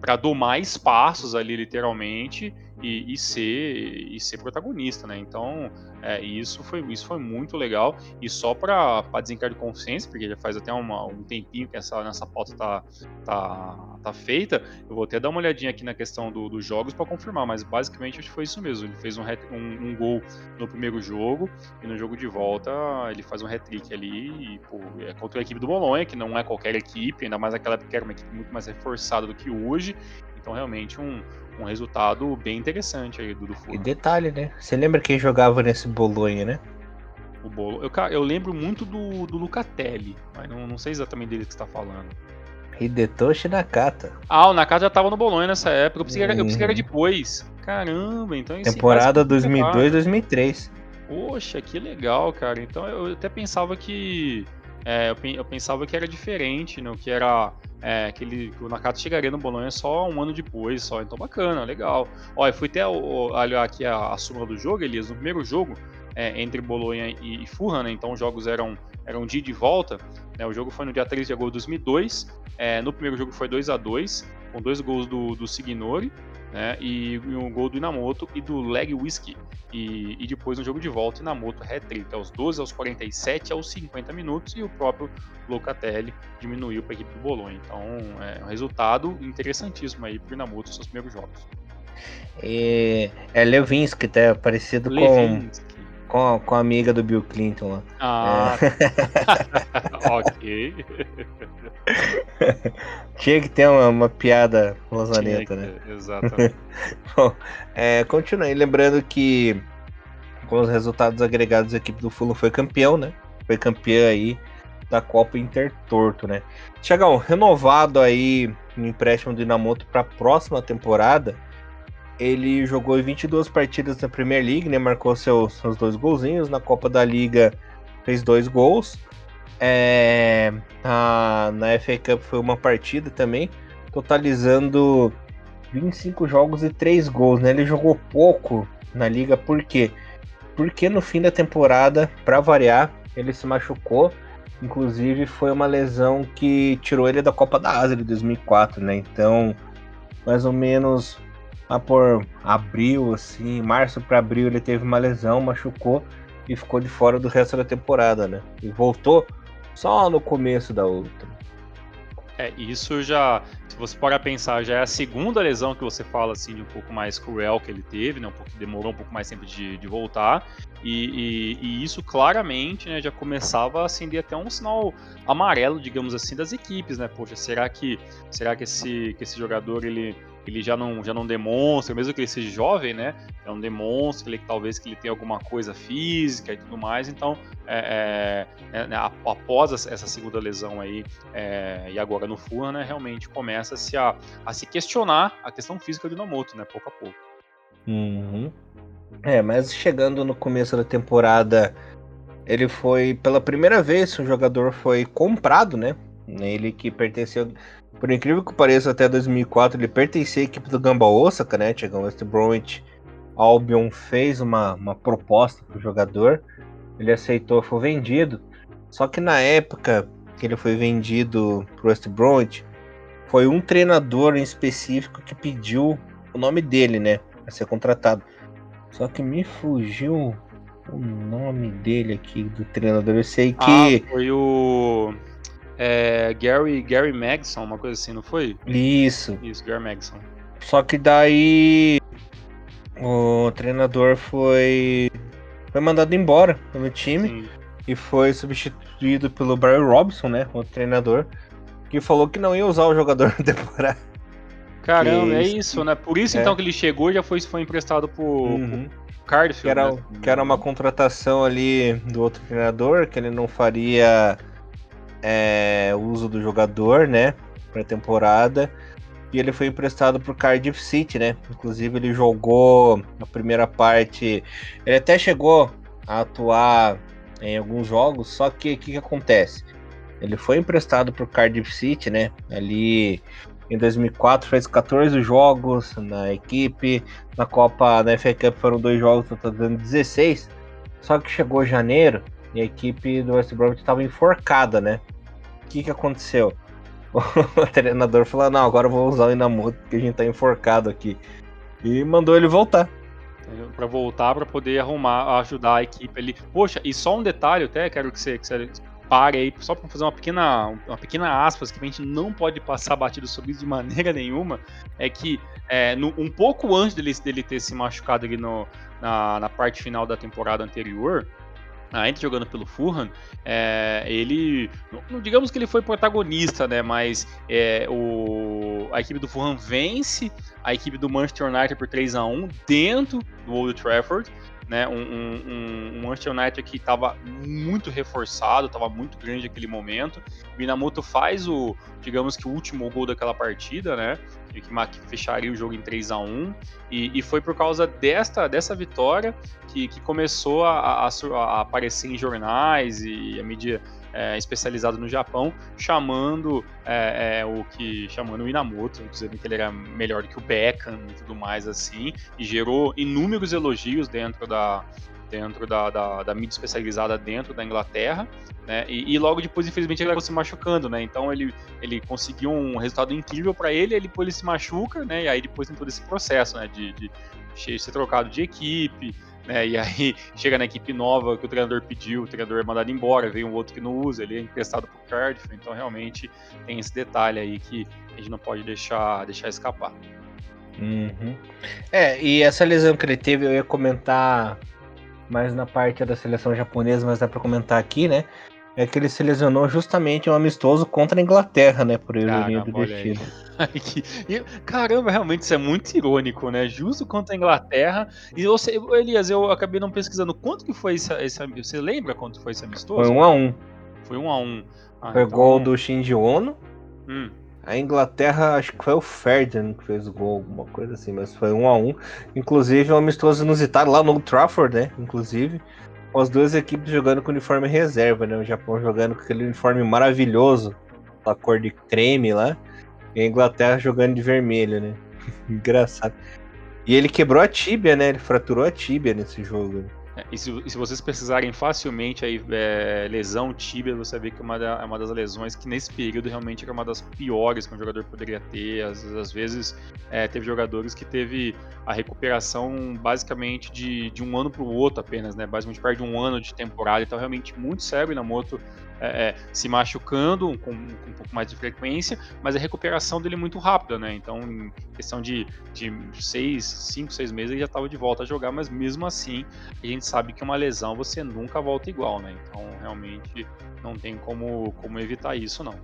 para domar espaços ali literalmente e, e, ser e ser protagonista, né? Então é, isso foi isso foi muito legal e só para desencargo de consciência, porque já faz até uma, um tempinho que essa nessa pauta tá, tá, tá feita, eu vou até dar uma olhadinha aqui na questão do, dos jogos para confirmar, mas basicamente foi isso mesmo. Ele fez um, um, um, gol no primeiro jogo e no jogo de volta ele faz um hat-trick ali e, pô, é contra a equipe do Bolonha, que não é qualquer equipe, ainda mais aquela que era uma equipe muito mais reforçada do que hoje. Então realmente um, um resultado bem interessante aí do, do E detalhe, né? Você lembra quem jogava nesse Bolonha, né? O Bolo. Eu, eu lembro muito do, do Lucatelli, mas não, não sei exatamente dele que você tá falando. Hidetoshi Nakata. Ah, o Nakata já tava no Bolonha nessa época. Eu pensei, que era, eu pensei que era uhum. depois. Caramba, então isso Temporada 2002, 2003. Poxa, que legal, cara. Então eu até pensava que. É, eu, pensava que era diferente, né? Que era. É, que, ele, que o Nakata chegaria no Bolonha só um ano depois, só. Então bacana, legal. Olha, fui até olhar aqui a, a súmula do jogo, Elias. No primeiro jogo, é, entre Bolonha e, e né? Então os jogos eram, eram de ida e volta. Né? O jogo foi no dia 13 de agosto de 2002. É, no primeiro jogo foi 2 a 2 com dois gols do, do Signori né, e, um gol do Inamoto e do Leg Whisky. E, e depois no jogo de volta, Inamoto hat-trick aos 12, aos 47, aos 50 minutos e o próprio Locatelli diminuiu para a equipe do Bolonha. Então é um resultado interessantíssimo aí para o Inamoto nos seus primeiros jogos. E é Levinsky, tá parecido Levinsky. com com a, com a amiga do Bill Clinton lá. Ah, é. ok. Tinha que ter uma, uma piada rosaneta, né? Exatamente. Bom, é, continue. Lembrando que com os resultados agregados, a equipe do Fulham foi campeão, né? Foi campeã aí da Copa Intertorto, né? Tiagão, renovado aí no empréstimo do Inamoto para a próxima temporada ele jogou 22 partidas na Premier League, né? Marcou seus, dois golzinhos. Na Copa da Liga fez dois gols. É, na, na FA Cup foi uma partida também, totalizando 25 jogos e 3 gols, né? Ele jogou pouco na liga, por quê? Porque no fim da temporada, para variar, ele se machucou. Inclusive foi uma lesão que tirou ele da Copa da Ásia de 2004, né? Então, mais ou menos lá por abril, assim, março para abril ele teve uma lesão, machucou e ficou de fora do resto da temporada, né? E voltou só no começo da outra. É, isso já, se você parar pensar, já é a segunda lesão que você fala assim de um pouco mais cruel que ele teve, né? Um pouco demorou um pouco mais tempo de, de voltar. E, e, e, isso claramente né, já começava a acender até um sinal amarelo, digamos assim, das equipes, né? Poxa, será que será que esse, que esse jogador ele ele já não, já não demonstra, mesmo que ele seja jovem, né? Já não demonstra ele, talvez que ele tenha alguma coisa física e tudo mais. Então, é, é, é, né, após essa segunda lesão aí, é, e agora no Fulham, né? Realmente começa-se a, a se questionar a questão física do Nomoto, né? Pouco a pouco. Uhum. É, mas chegando no começo da temporada, ele foi, pela primeira vez, o jogador foi comprado, né? Ele que pertenceu por incrível que pareça, até 2004 ele pertencia à equipe do Gamba Osaka, né? Chegou West Bromwich Albion fez uma, uma proposta para o jogador, ele aceitou, foi vendido. Só que na época que ele foi vendido para o West Bromwich, foi um treinador em específico que pediu o nome dele, né, para ser contratado. Só que me fugiu o nome dele aqui do treinador. Eu sei que ah, foi o é, Gary, Gary Magson, uma coisa assim, não foi? Isso. Isso, Gary Magson. Só que daí o treinador foi, foi mandado embora pelo time Sim. e foi substituído pelo Barry Robson, né? O treinador, que falou que não ia usar o jogador na temporada. Caramba, é isso, né? Por isso é. então que ele chegou e já foi, foi emprestado pro, uhum. pro Cardiff. Que era, né? que era uma contratação ali do outro treinador, que ele não faria é, uso do jogador, né, para temporada. E ele foi emprestado para o Cardiff City, né? Inclusive ele jogou a primeira parte. Ele até chegou a atuar em alguns jogos, só que o que, que acontece? Ele foi emprestado para o Cardiff City, né? Ali em 2004 fez 14 jogos na equipe. Na Copa, na FA Cup foram dois jogos, totalizando 16. Só que chegou janeiro e a equipe do West Bromwich estava enforcada, né? O que, que aconteceu? O treinador falou: Não, agora eu vou usar o Inamoto porque a gente tá enforcado aqui. E mandou ele voltar. Para voltar, para poder arrumar, ajudar a equipe ali. Poxa, e só um detalhe, até quero que você, que você pare aí, só para fazer uma pequena, uma pequena aspas, que a gente não pode passar batido sobre isso de maneira nenhuma, é que é, no, um pouco antes dele, dele ter se machucado ali no, na, na parte final da temporada anterior, ainda jogando pelo Fulham, é, ele, não, digamos que ele foi protagonista, né, mas é, o, a equipe do Fulham vence a equipe do Manchester United por 3 a 1 dentro do Old Trafford né? Um, um, um Manchester United que estava muito reforçado, estava muito grande naquele momento. Minamoto faz o, digamos que o último gol daquela partida, né? Que, que fecharia o jogo em 3 a 1 e, e, foi por causa desta, dessa vitória que, que começou a, a, a aparecer em jornais e a mídia é, especializado no Japão, chamando é, é, o que chamando o Inamoto, dizendo que ele era melhor que o Beckham e tudo mais assim, e gerou inúmeros elogios dentro da dentro da, da, da mídia especializada dentro da Inglaterra, né? E, e, logo depois, infelizmente, ele acabou se machucando, né? Então ele, ele conseguiu um resultado incrível para ele, ele depois ele se machuca, né? E aí depois tem todo esse processo, né? De, de, de ser trocado de equipe, né? E aí chega na equipe nova que o treinador pediu, o treinador é mandado embora, vem um outro que não usa, ele é emprestado pro Cardiff, então realmente tem esse detalhe aí que a gente não pode deixar, deixar escapar. Uhum. É, e essa lesão que ele teve, eu ia comentar mais na parte da seleção japonesa, mas dá para comentar aqui, né? É que ele se lesionou justamente um amistoso contra a Inglaterra, né? Por ironia do destino. Caramba, realmente isso é muito irônico, né? Justo contra a Inglaterra. E você, Elias, eu acabei não pesquisando quanto que foi esse, esse Você lembra quanto foi esse amistoso? Foi um a um. Foi um a um. Ah, foi então... gol do Shinji Ono. Hum. A Inglaterra, acho que foi o Ferdinand que fez o gol, alguma coisa assim, mas foi um a um. Inclusive, um amistoso inusitado lá no Trafford, né? Inclusive as duas equipes jogando com uniforme reserva, né? O Japão jogando com aquele uniforme maravilhoso, a cor de creme lá, e a Inglaterra jogando de vermelho, né? Engraçado. E ele quebrou a tíbia, né? Ele fraturou a tíbia nesse jogo. Né? É, e, se, e se, vocês precisarem facilmente aí, é, lesão tíbia, você vê que é uma, da, é uma das lesões que nesse período realmente era uma das piores que um jogador poderia ter. Às, às vezes é, teve jogadores que teve a recuperação basicamente de, de um ano para o outro apenas, né? Basicamente perde um ano de temporada, então realmente muito sério na moto é, é, se machucando com, com, um pouco mais de frequência, mas a recuperação dele é muito rápida, né? Então, em questão de, de seis, cinco, seis meses, ele já estava de volta a jogar, mas mesmo assim, a gente sabe que uma lesão você nunca volta igual, né? Então, realmente, não tem como, como evitar isso, não.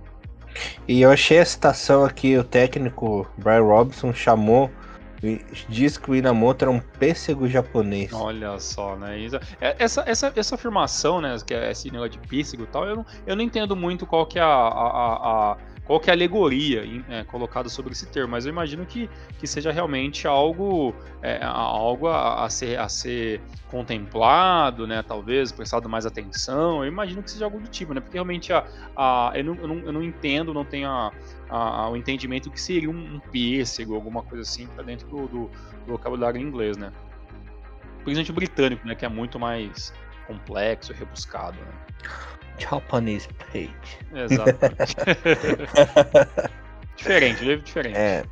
E eu achei a citação aqui, o técnico Brian Robson chamou diz que o Inamoto era um pêssego japonês. Olha só, né? É, essa, essa, essa afirmação, né? Que é esse negócio de pêssego e tal, eu não, eu não entendo muito qual que é a, a, a qual que é a alegoria é, colocada sobre esse termo, mas eu imagino que, que seja realmente algo, é, algo a, a, ser, a ser contemplado, né? Talvez prestado mais atenção. Eu imagino que seja algo do tipo, né? Porque realmente a, a, eu, não, eu, não, eu não entendo, não tenho a, a, o entendimento que seria um, um pêssego, alguma coisa assim, para dentro do, do, do vocabulário inglês, né? Principalmente o britânico, né? Que é muito mais complexo, rebuscado, né? Japanese page. Exatamente. diferente, diferente. É.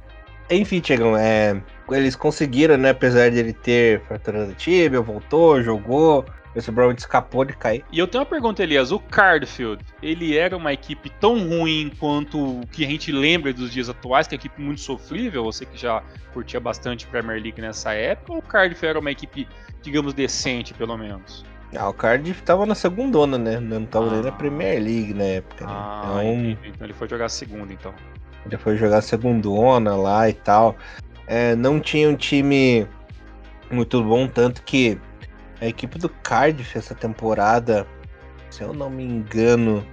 Enfim, Tiagão, é, eles conseguiram, né? Apesar de ele ter fraturado a tibia, voltou, jogou. Esse Brown escapou de cair. E eu tenho uma pergunta, Elias. O Cardfield, ele era uma equipe tão ruim quanto o que a gente lembra dos dias atuais, que é uma equipe muito sofrível, você que já curtia bastante Premier League nessa época, ou o Cardiff era uma equipe, digamos, decente, pelo menos? Ah, o Cardiff tava na segunda, né? Não tava ah. nem na ah. Premier League na época. Né? Ah, então, então ele foi jogar segunda, então. Ele foi jogar segundona lá e tal. É, não tinha um time muito bom, tanto que a equipe do Cardiff essa temporada, se eu não me engano,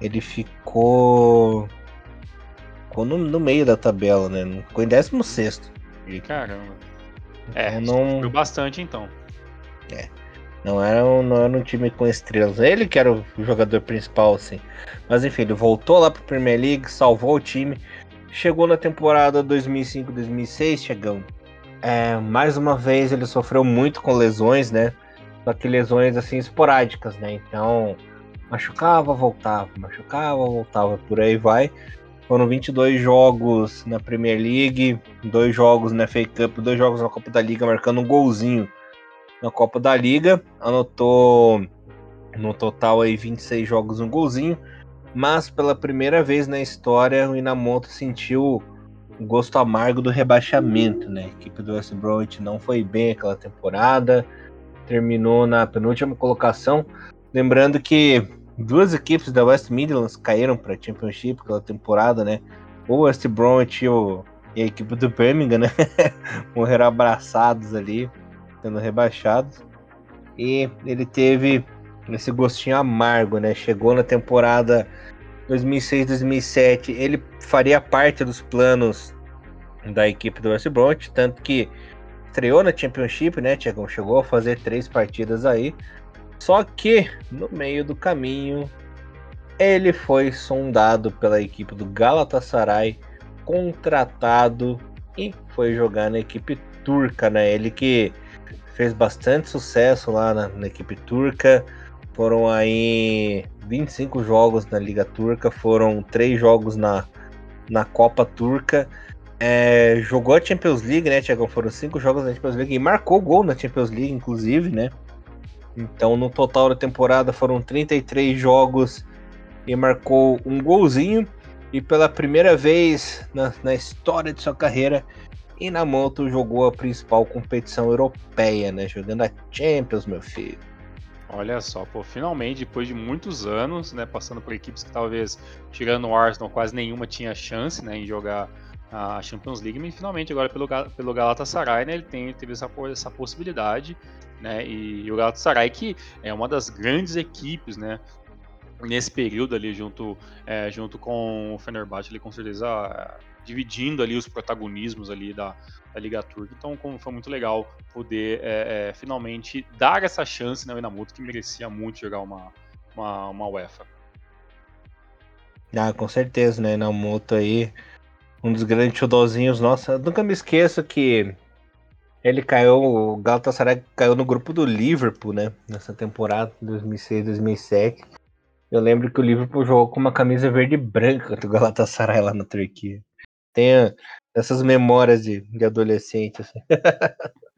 ele ficou. Ficou no, no meio da tabela, né? Ficou em 16. Caramba. É, então, não... bastante então. É. Não era, um, não era um time com estrelas. Ele que era o jogador principal, assim. Mas enfim, ele voltou lá para Premier League, salvou o time. Chegou na temporada 2005-2006, chegando. É, mais uma vez ele sofreu muito com lesões, né? Só que lesões assim esporádicas, né? Então, machucava, voltava, machucava, voltava, por aí vai. Foram 22 jogos na Premier League, dois jogos na FA Cup, dois jogos na Copa da Liga, marcando um golzinho na Copa da Liga, anotou no total aí 26 jogos, um golzinho, mas pela primeira vez na história o Inamoto sentiu o gosto amargo do rebaixamento, né? A equipe do West Bromwich não foi bem aquela temporada, terminou na penúltima colocação, lembrando que duas equipes da West Midlands caíram para a Championship aquela temporada, né? o West Bromwich e, o, e a equipe do Birmingham, né? Morreram abraçados ali, sendo rebaixados. E ele teve esse gostinho amargo, né? Chegou na temporada 2006-2007, ele faria parte dos planos da equipe do West Bromwich, tanto que estreou na Championship, né? Chegou a fazer três partidas aí. Só que no meio do caminho ele foi sondado pela equipe do Galatasaray, contratado e foi jogar na equipe turca, né? Ele que fez bastante sucesso lá na, na equipe turca. Foram aí 25 jogos na Liga Turca, foram três jogos na, na Copa Turca. É, jogou a Champions League, né, Tiagão? Foram cinco jogos na Champions League e marcou gol na Champions League, inclusive, né? Então, no total da temporada foram 33 jogos e marcou um golzinho. E pela primeira vez na, na história de sua carreira, Inamoto jogou a principal competição europeia, né? Jogando a Champions, meu filho. Olha só, pô, finalmente, depois de muitos anos, né, passando por equipes que talvez, tirando o Arsenal, quase nenhuma tinha chance, né, em jogar a Champions League, mas finalmente agora pelo, pelo Galatasaray, né, ele tem, teve essa, essa possibilidade, né, e o Galatasaray que é uma das grandes equipes, né, nesse período ali junto, é, junto com o Fenerbahçe, ele com certeza dividindo ali os protagonismos ali da, da Liga Turca. Então, como foi muito legal poder é, é, finalmente dar essa chance né, ao Inamoto, que merecia muito jogar uma, uma, uma UEFA. Ah, com certeza, né? Inamoto aí, um dos grandes chudozinhos. Nossa, nunca me esqueço que ele caiu, o Galatasaray caiu no grupo do Liverpool, né? Nessa temporada, 2006, 2007. Eu lembro que o Liverpool jogou com uma camisa verde e branca do Galatasaray lá na Turquia. Tem essas memórias de, de adolescente, assim.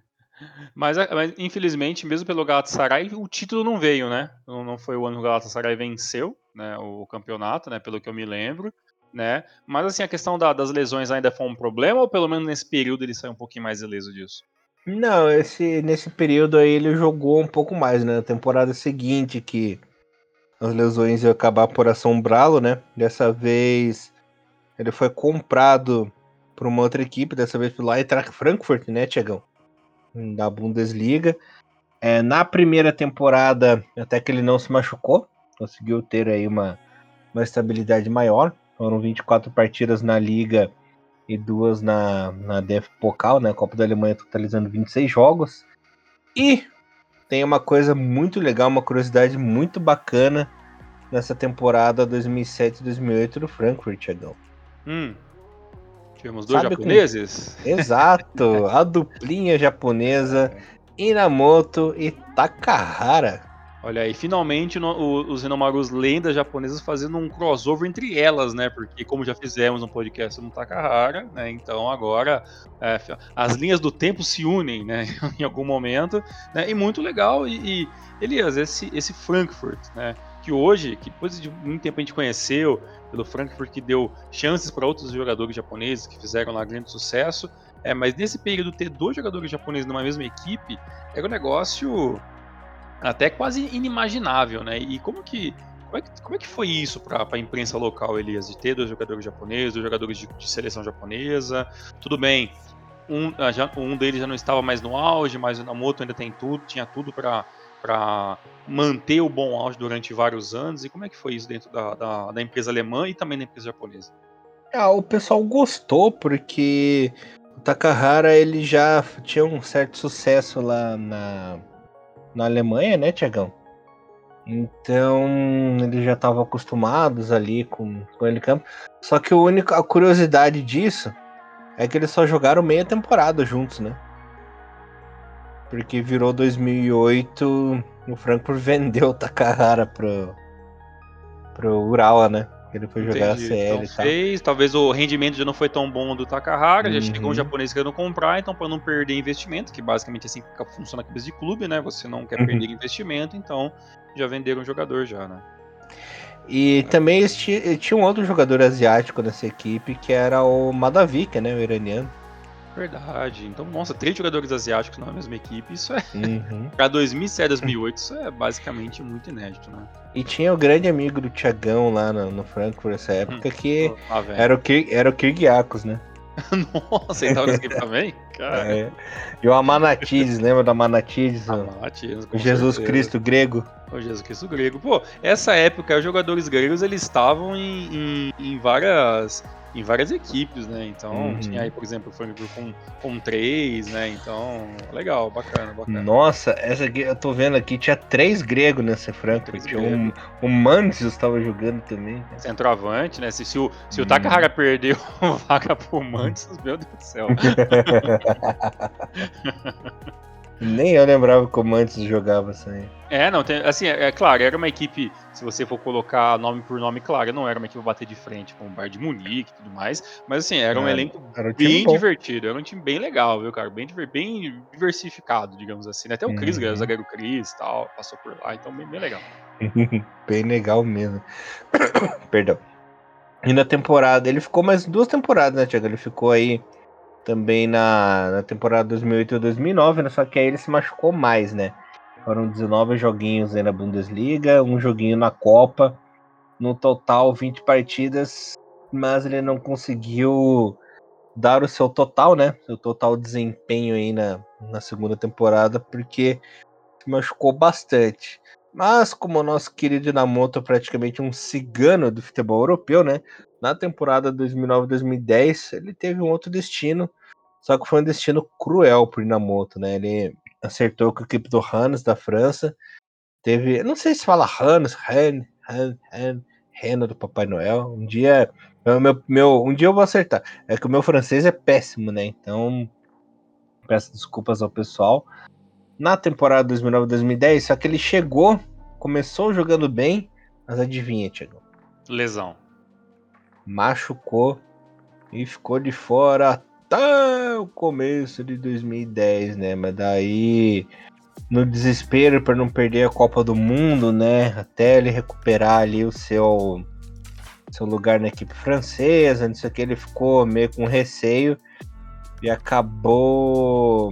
Mas, mas, infelizmente, mesmo pelo Galatasaray, o título não veio, né? Não, não foi o ano que o Galatasaray venceu né, o campeonato, né? Pelo que eu me lembro, né? Mas assim, a questão da, das lesões ainda foi um problema, ou pelo menos nesse período ele saiu um pouquinho mais ileso disso? Não, esse, nesse período aí ele jogou um pouco mais, né? Na temporada seguinte que as lesões iam acabar por assombrá-lo, né? Dessa vez ele foi comprado por uma outra equipe, dessa vez pelo Eintracht Frankfurt, né, Tiagão? Da Bundesliga. É, na primeira temporada, até que ele não se machucou, conseguiu ter aí uma, uma estabilidade maior. Foram 24 partidas na Liga e duas na, na DF Pokal, né, Copa da Alemanha, totalizando 26 jogos. E tem uma coisa muito legal, uma curiosidade muito bacana nessa temporada 2007-2008 do Frankfurt, Thiagão. Hum. Tivemos dois Sabe japoneses? Com... Exato, a duplinha japonesa Inamoto e Takahara. Olha aí, finalmente no, o, os Renomarus lendas japonesas fazendo um crossover entre elas, né? Porque como já fizemos um podcast no Takahara, né? Então agora é, as linhas do tempo se unem, né? em algum momento, né? E muito legal. E, e Elias, esse, esse Frankfurt, né? Que hoje, que depois de muito tempo a gente conheceu, pelo Frankfurt que deu chances para outros jogadores japoneses que fizeram lá grande sucesso. É, mas nesse período ter dois jogadores japoneses numa mesma equipe era um negócio até quase inimaginável, né? E como que como é que, como é que foi isso para a imprensa local, Elias, de ter dois jogadores japoneses, dois jogadores de, de seleção japonesa? Tudo bem, um, ah, já, um deles já não estava mais no auge, mas o Namoto ainda tem tudo, tinha tudo para manter o bom auge durante vários anos. E como é que foi isso dentro da, da, da empresa alemã e também da empresa japonesa? Ah, o pessoal gostou porque o Takahara ele já tinha um certo sucesso lá na na Alemanha, né, Tiagão? Então eles já estavam acostumados ali com, com ele campo. Só que o único, a curiosidade disso é que eles só jogaram meia temporada juntos, né? Porque virou 2008, o Frankfurt vendeu o Takahara pro, pro Urawa, né? Ele foi jogar Entendi. a CL então, e tal. Fez, talvez o rendimento já não foi tão bom do Takahara, uhum. já chegou um uhum. japonês querendo comprar, então para não perder investimento, que basicamente é assim funciona a cabeça de clube, né? Você não quer uhum. perder investimento, então já venderam o jogador já, né? E também tinha um outro jogador asiático nessa equipe, que era o Madavika, né? O iraniano. Verdade. Então, nossa, três jogadores asiáticos na mesma equipe, isso é. Uhum. pra 2007, 2008, isso é basicamente muito inédito, né? E tinha o grande amigo do Tiagão lá no, no Frankfurt nessa época, hum, que ah, era, o era o Kirgiakos, né? Nossa, ele tava nessa equipe também? Cara. É. E o Amanatides, lembra da Amanatides? Amanatides, o Jesus certeza. Cristo grego. O Jesus Cristo grego. Pô, essa época, os jogadores gregos, eles estavam em, em, em várias em várias equipes, né? Então uhum. tinha aí, por exemplo, o Frankfurt com, com três, né? Então, legal, bacana, bacana. Nossa, essa aqui, eu tô vendo aqui, tinha três gregos nessa Frankfurt. Tinha um, o Mantis estava jogando também. Centroavante, né? Se, se o, se o Takahara hum. perdeu vaga pro Mantis, meu Deus do céu. Nem eu lembrava como antes jogava isso aí. É, não, tem, assim, é, é, claro, era uma equipe, se você for colocar nome por nome, claro, não era uma equipe bater de frente com o Bar de Munique e tudo mais, mas assim, era um é, elenco era um bem divertido, era um time bem legal, viu, cara, bem, bem diversificado, digamos assim, né? até o Cris, uhum. o zagueiro Cris tal, passou por lá, então bem, bem legal. bem legal mesmo. Perdão. E na temporada, ele ficou mais duas temporadas, né, Tiago? Ele ficou aí também na, na temporada 2008 e 2009, né? Só que aí ele se machucou mais, né? Foram 19 joguinhos na Bundesliga, um joguinho na Copa. No total, 20 partidas, mas ele não conseguiu dar o seu total, né? Seu total desempenho aí na, na segunda temporada, porque se machucou bastante. Mas, como o nosso querido Inamoto é praticamente um cigano do futebol europeu, né? Na temporada 2009-2010, ele teve um outro destino, só que foi um destino cruel pro Inamoto, né? Ele acertou com a equipe do Hans da França. Teve, não sei se fala Hans, Han, Han, Han, Rena do Papai Noel. Um dia, meu, meu, um dia eu vou acertar. É que o meu francês é péssimo, né? Então, peço desculpas ao pessoal. Na temporada 2009-2010, só que ele chegou, começou jogando bem, mas adivinha, Thiago? Lesão machucou e ficou de fora até o começo de 2010, né? Mas daí, no desespero para não perder a Copa do Mundo, né? Até ele recuperar ali o seu, seu lugar na equipe francesa, não sei o que, ele ficou meio com receio e acabou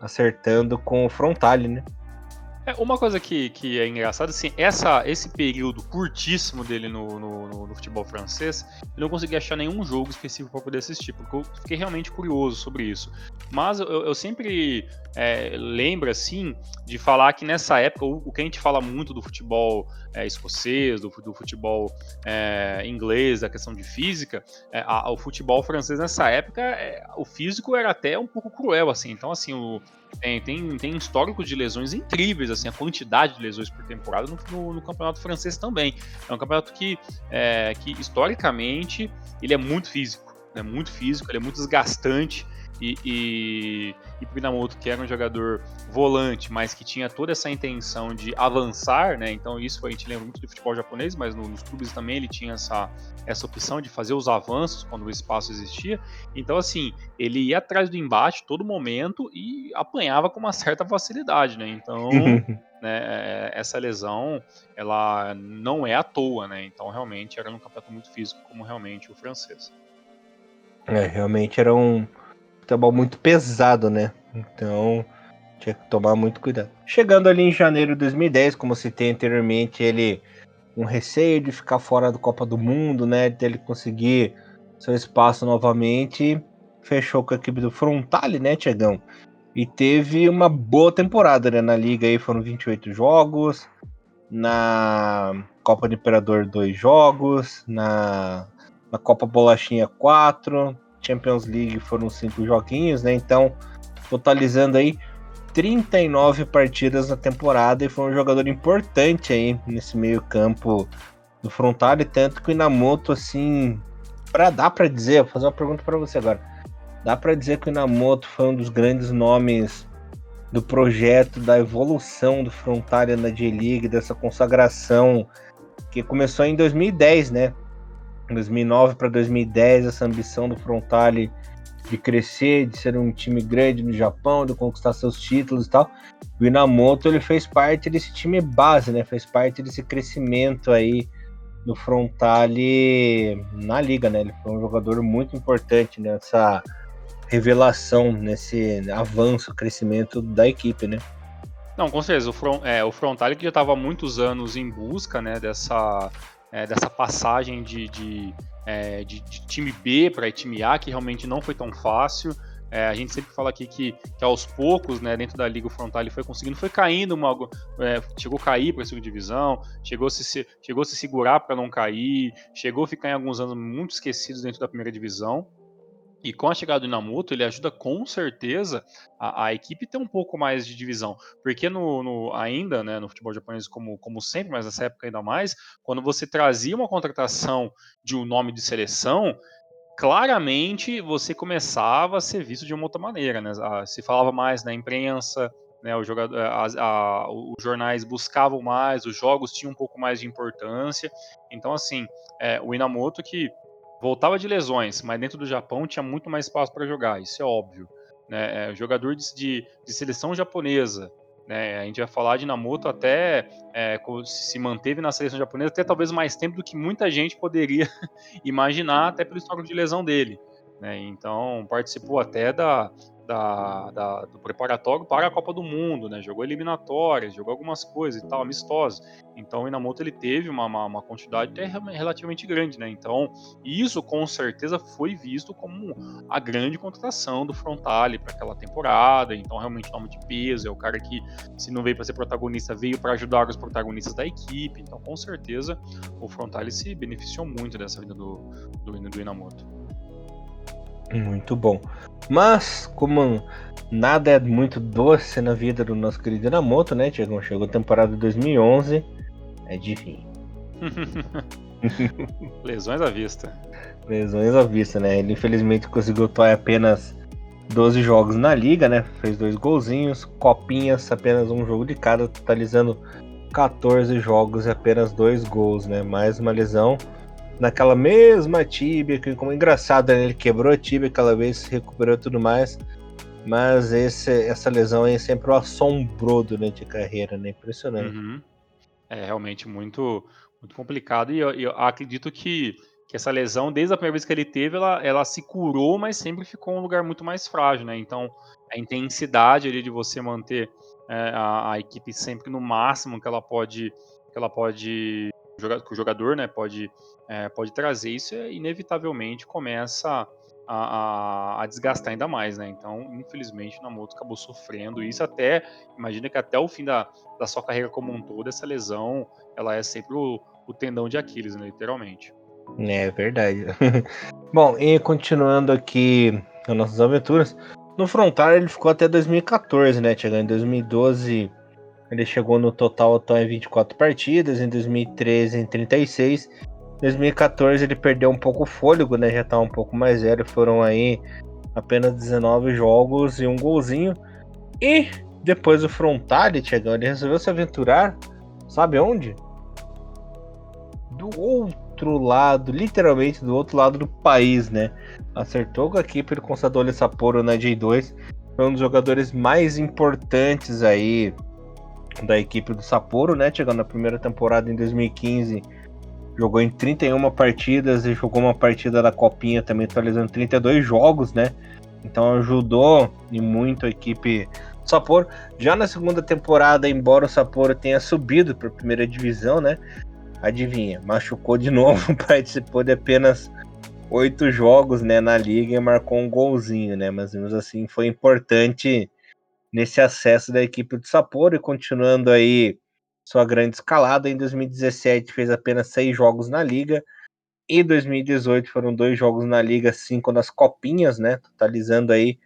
acertando com o Frontale, né? É, uma coisa que, que é engraçada, assim, essa, esse período curtíssimo dele no, no, no, futebol francês, eu não consegui achar nenhum jogo específico para poder assistir, porque eu fiquei realmente curioso sobre isso. Mas eu, eu sempre é, lembro, assim, de falar que nessa época, o, o que a gente fala muito do futebol é, escocês, do, do futebol é, inglês, da questão de física, é, a, o futebol francês nessa época, é, o físico era até um pouco cruel, assim. Então, assim, o, tem, tem, tem históricos de lesões incríveis, assim, a quantidade de lesões por temporada no, no, no campeonato francês também. É um campeonato que, é, que historicamente, ele é muito físico, né, muito físico, ele é muito desgastante. E, e, e Pinamoto, que era um jogador volante, mas que tinha toda essa intenção de avançar, né? Então isso a gente lembra muito do futebol japonês, mas no, nos clubes também ele tinha essa, essa opção de fazer os avanços quando o espaço existia. Então assim, ele ia atrás do embate todo momento e apanhava com uma certa facilidade, né? Então né, essa lesão ela não é à toa, né? Então realmente era um campeonato muito físico, como realmente o francês. É, realmente era um futebol muito pesado, né? Então tinha que tomar muito cuidado. Chegando ali em janeiro de 2010, como citei anteriormente, ele um receio de ficar fora da Copa do Mundo, né? De ele conseguir seu espaço novamente, fechou com a equipe do Frontale, né, Tiagão? E teve uma boa temporada, né? Na liga aí foram 28 jogos, na Copa do Imperador dois jogos, na, na Copa Bolachinha 4, Champions League foram cinco joguinhos, né? Então, totalizando aí 39 partidas na temporada e foi um jogador importante aí nesse meio-campo do Frontale, tanto que o Inamoto assim, para dar para dizer, vou fazer uma pergunta para você agora. Dá para dizer que o Inamoto foi um dos grandes nomes do projeto, da evolução do Frontale na J-League, dessa consagração que começou em 2010, né? 2009 para 2010, essa ambição do Frontale de crescer, de ser um time grande no Japão, de conquistar seus títulos e tal. O Inamoto ele fez parte desse time base, né? Fez parte desse crescimento aí do Frontale na liga, né? Ele foi um jogador muito importante nessa revelação nesse avanço, crescimento da equipe, né? Não, com certeza. O, front, é, o Frontale que já estava há muitos anos em busca né, dessa, é, dessa passagem de, de, é, de, de time B para time A, que realmente não foi tão fácil. É, a gente sempre fala aqui que, que, aos poucos, né, dentro da liga frontal ele foi conseguindo, foi caindo, uma, é, chegou a cair para a segunda divisão, chegou a se, chegou a se segurar para não cair, chegou a ficar em alguns anos muito esquecidos dentro da primeira divisão. E com a chegada do Inamoto, ele ajuda com certeza a, a equipe ter um pouco mais de divisão. Porque no, no, ainda, né, no futebol japonês, como, como sempre, mas nessa época ainda mais, quando você trazia uma contratação de um nome de seleção, claramente você começava a ser visto de uma outra maneira, né? Se falava mais na imprensa, né? O jogador, a, a, os jornais buscavam mais, os jogos tinham um pouco mais de importância. Então, assim, é, o Inamoto que voltava de lesões, mas dentro do Japão tinha muito mais espaço para jogar, isso é óbvio. Né? É, jogador de, de, de seleção japonesa, né? A gente vai falar de Namoto até é, se manteve na seleção japonesa até talvez mais tempo do que muita gente poderia imaginar, até pelo histórico de lesão dele. Né? Então participou até da, da, da, do preparatório para a Copa do Mundo, né? Jogou eliminatórias, jogou algumas coisas e tal, amistosos. Então o Inamoto ele teve uma, uma, uma, quantidade até relativamente grande, né? Então isso com certeza foi visto como a grande contratação do Frontale para aquela temporada. Então realmente nome de peso, é o cara que se não veio para ser protagonista, veio para ajudar os protagonistas da equipe. Então com certeza o Frontale se beneficiou muito dessa vida do, do, do Inamoto. Muito bom. Mas, como nada é muito doce na vida do nosso querido Inamoto, né, Tiagão? Chegou a temporada de 2011, é de fim. Lesões à vista. Lesões à vista, né? Ele infelizmente conseguiu atuar apenas 12 jogos na liga, né? Fez dois golzinhos, copinhas, apenas um jogo de cada, totalizando 14 jogos e apenas dois gols, né? Mais uma lesão naquela mesma tíbia, que como engraçado, né? ele quebrou a tíbia aquela vez, recuperou tudo mais. Mas esse, essa lesão aí sempre o assombrou durante a carreira, né? Impressionante. Uhum. É realmente muito, muito complicado. E eu, eu, acredito que, que essa lesão, desde a primeira vez que ele teve, ela, ela se curou, mas sempre ficou um lugar muito mais frágil, né? Então, a intensidade ali de você manter é, a, a, equipe sempre no máximo que ela pode, que ela pode que o jogador né, pode, é, pode trazer, isso é, inevitavelmente começa a, a, a, desgastar ainda mais, né? Então, infelizmente, o Namoto acabou sofrendo isso até, imagina que até o fim da, da sua carreira como um todo, essa lesão, ela é sempre o, o tendão de Aquiles, né, literalmente. É verdade. Bom, e continuando aqui as nossas aventuras, no Frontal ele ficou até 2014, né? Chegando em 2012 ele chegou no total em 24 partidas, em 2013 em 36. Em 2014 ele perdeu um pouco o fôlego, né? Já tá um pouco mais velho. Foram aí apenas 19 jogos e um golzinho. E depois do Frontale, Tiagão, ele resolveu se aventurar, sabe onde? Do outro lado, literalmente do outro lado do país, né? Acertou com a equipe do Consadole Sapporo na J2. Foi um dos jogadores mais importantes aí da equipe do Sapporo, né? Chegando na primeira temporada em 2015, jogou em 31 partidas e jogou uma partida da Copinha também, atualizando 32 jogos, né? Então ajudou e muito a equipe do Sapporo. Já na segunda temporada, embora o Sapporo tenha subido para a primeira divisão, né? Adivinha, machucou de novo, participou de apenas oito jogos, né, na liga e marcou um golzinho, né? Mas mesmo assim foi importante nesse acesso da equipe do Sapporo e continuando aí sua grande escalada. Em 2017 fez apenas seis jogos na liga. Em 2018 foram dois jogos na liga, cinco nas copinhas, né? Totalizando aí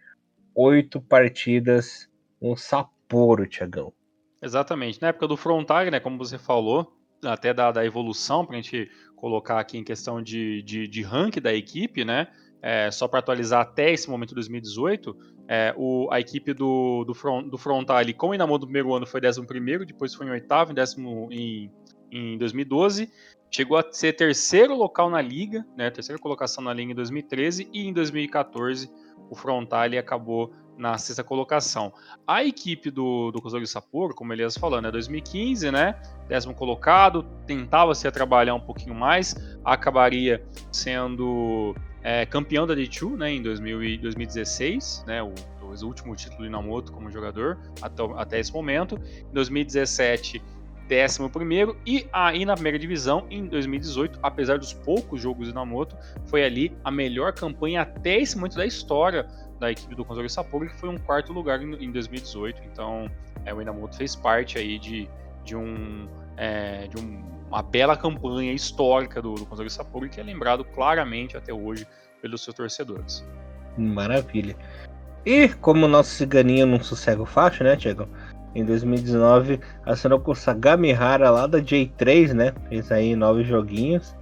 oito partidas no Sapporo, Tiagão. Exatamente. Na época do Frontag, né? Como você falou, até da, da evolução, para a gente colocar aqui em questão de, de, de ranking da equipe, né? É, só para atualizar até esse momento de 2018, é, o, a equipe do, do, front, do Frontal com o Inamon do primeiro ano foi 11 depois foi em oitavo, em décimo em, em 2012. Chegou a ser terceiro local na liga, né, terceira colocação na liga em 2013 e em 2014 o Frontale acabou na sexta colocação. A equipe do, do Kozori Sapporo, como Elias falando, é 2015, né? Décimo colocado, tentava se trabalhar um pouquinho mais, acabaria sendo é, campeão da D2 né, em 2000 2016, né, o, o último título do Inamoto como jogador até, até esse momento. Em 2017, 11 e aí na primeira divisão em 2018, apesar dos poucos jogos do Inamoto, foi ali a melhor campanha até esse momento da história da equipe do Console Sapporo, que foi um quarto lugar em 2018. Então, é, o Inamoto fez parte aí de, de, um, é, de um, uma bela campanha histórica do, do Console Sapporo, que é lembrado claramente até hoje pelos seus torcedores. Maravilha. E como o nosso ciganinho não sossega o facho, né, Tiago? Em 2019 assinou com o Sagamihara lá da J3, né? Fez aí nove joguinhos.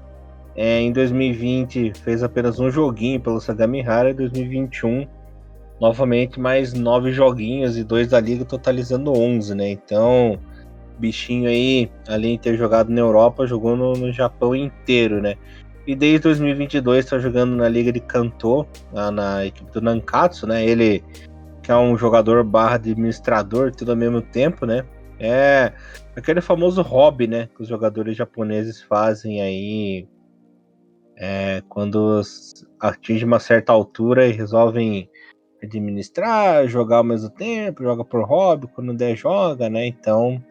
É, em 2020 fez apenas um joguinho pelo Sagamihara. Em 2021 novamente mais nove joguinhos e dois da liga, totalizando 11, né? Então, bichinho aí, além de ter jogado na Europa, jogou no, no Japão inteiro, né? E desde 2022 está jogando na liga de Kanto, lá na equipe do Nankatsu, né? Ele que é um jogador barra administrador, tudo ao mesmo tempo, né? É aquele famoso hobby, né? Que os jogadores japoneses fazem aí é, quando atingem uma certa altura e resolvem administrar, jogar ao mesmo tempo, joga por hobby, quando der joga, né? Então,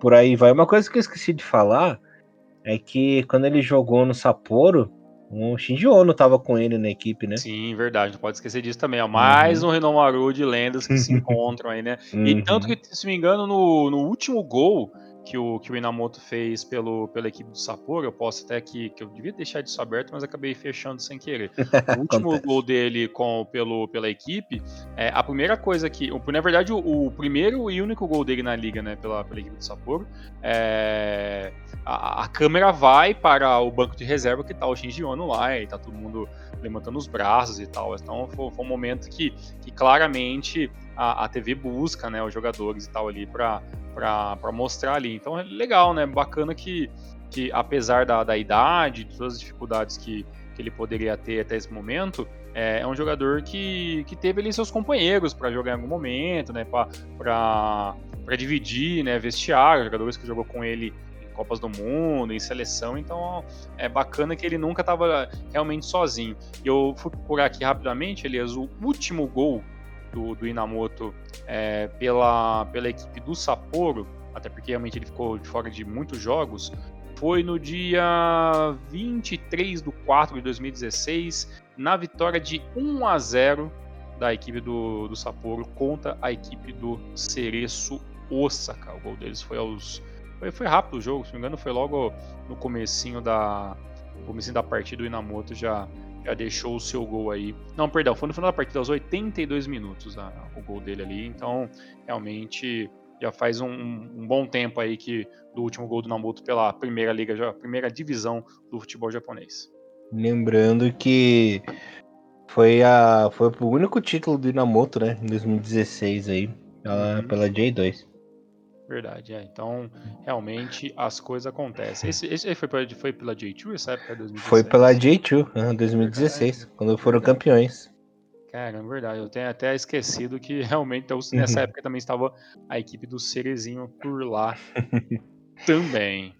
por aí vai. Uma coisa que eu esqueci de falar é que quando ele jogou no Sapporo, o Shinji Ono tava com ele na equipe, né? Sim, verdade, não pode esquecer disso também. Ó. Mais uhum. um Renomaru de lendas que se encontram aí, né? Uhum. E tanto que, se me engano, no, no último gol que o, que o Inamoto fez pelo, pela equipe do Sapporo, eu posso até que, que eu devia deixar isso aberto, mas acabei fechando sem querer. O último gol dele com, pelo, pela equipe, é, a primeira coisa que, na verdade, o, o, primeiro e único gol dele na liga, né, pela, pela equipe do Sapporo, é, a, a, câmera vai para o banco de reserva que tá o Shinji Ono lá, e tá todo mundo levantando os braços e tal. Então foi, foi um momento que, que claramente a, a TV busca, né, os jogadores e tal ali para para mostrar ali. Então é legal, né? Bacana que, que apesar da, da idade, de todas as dificuldades que, que ele poderia ter até esse momento, é, é um jogador que, que teve ali seus companheiros para jogar em algum momento, né? Para dividir, né? Vestiário, jogadores que jogou com ele em Copas do Mundo, em seleção, então é bacana que ele nunca estava realmente sozinho. Eu fui procurar aqui rapidamente, Elias, o último gol do, do Inamoto é, pela, pela equipe do Sapporo, até porque realmente ele ficou de fora de muitos jogos, foi no dia 23 de 4 de 2016, na vitória de 1 a 0 da equipe do, do Sapporo contra a equipe do Cereço Osaka. O gol deles foi aos. Foi, foi rápido o jogo, se não me engano, foi logo no comecinho da, comecinho da partida, o Inamoto já já deixou o seu gol aí. Não, perdão, foi no final da partida, aos 82 minutos a, o gol dele ali. Então, realmente, já faz um, um, bom tempo aí que do último gol do Namuto pela primeira liga, já, primeira divisão do futebol japonês. Lembrando que foi a foi o único título do Inamoto, né, em 2016 aí, uhum. pela J2. Verdade, é. Então, realmente, as coisas acontecem. Esse, esse foi, pra, foi pela J2 essa época? 2016? Foi pela J2, 2016, verdade. quando foram campeões. Cara, é verdade. Eu tenho até esquecido que realmente nessa uhum. época também estava a equipe do Cerezinho por lá também.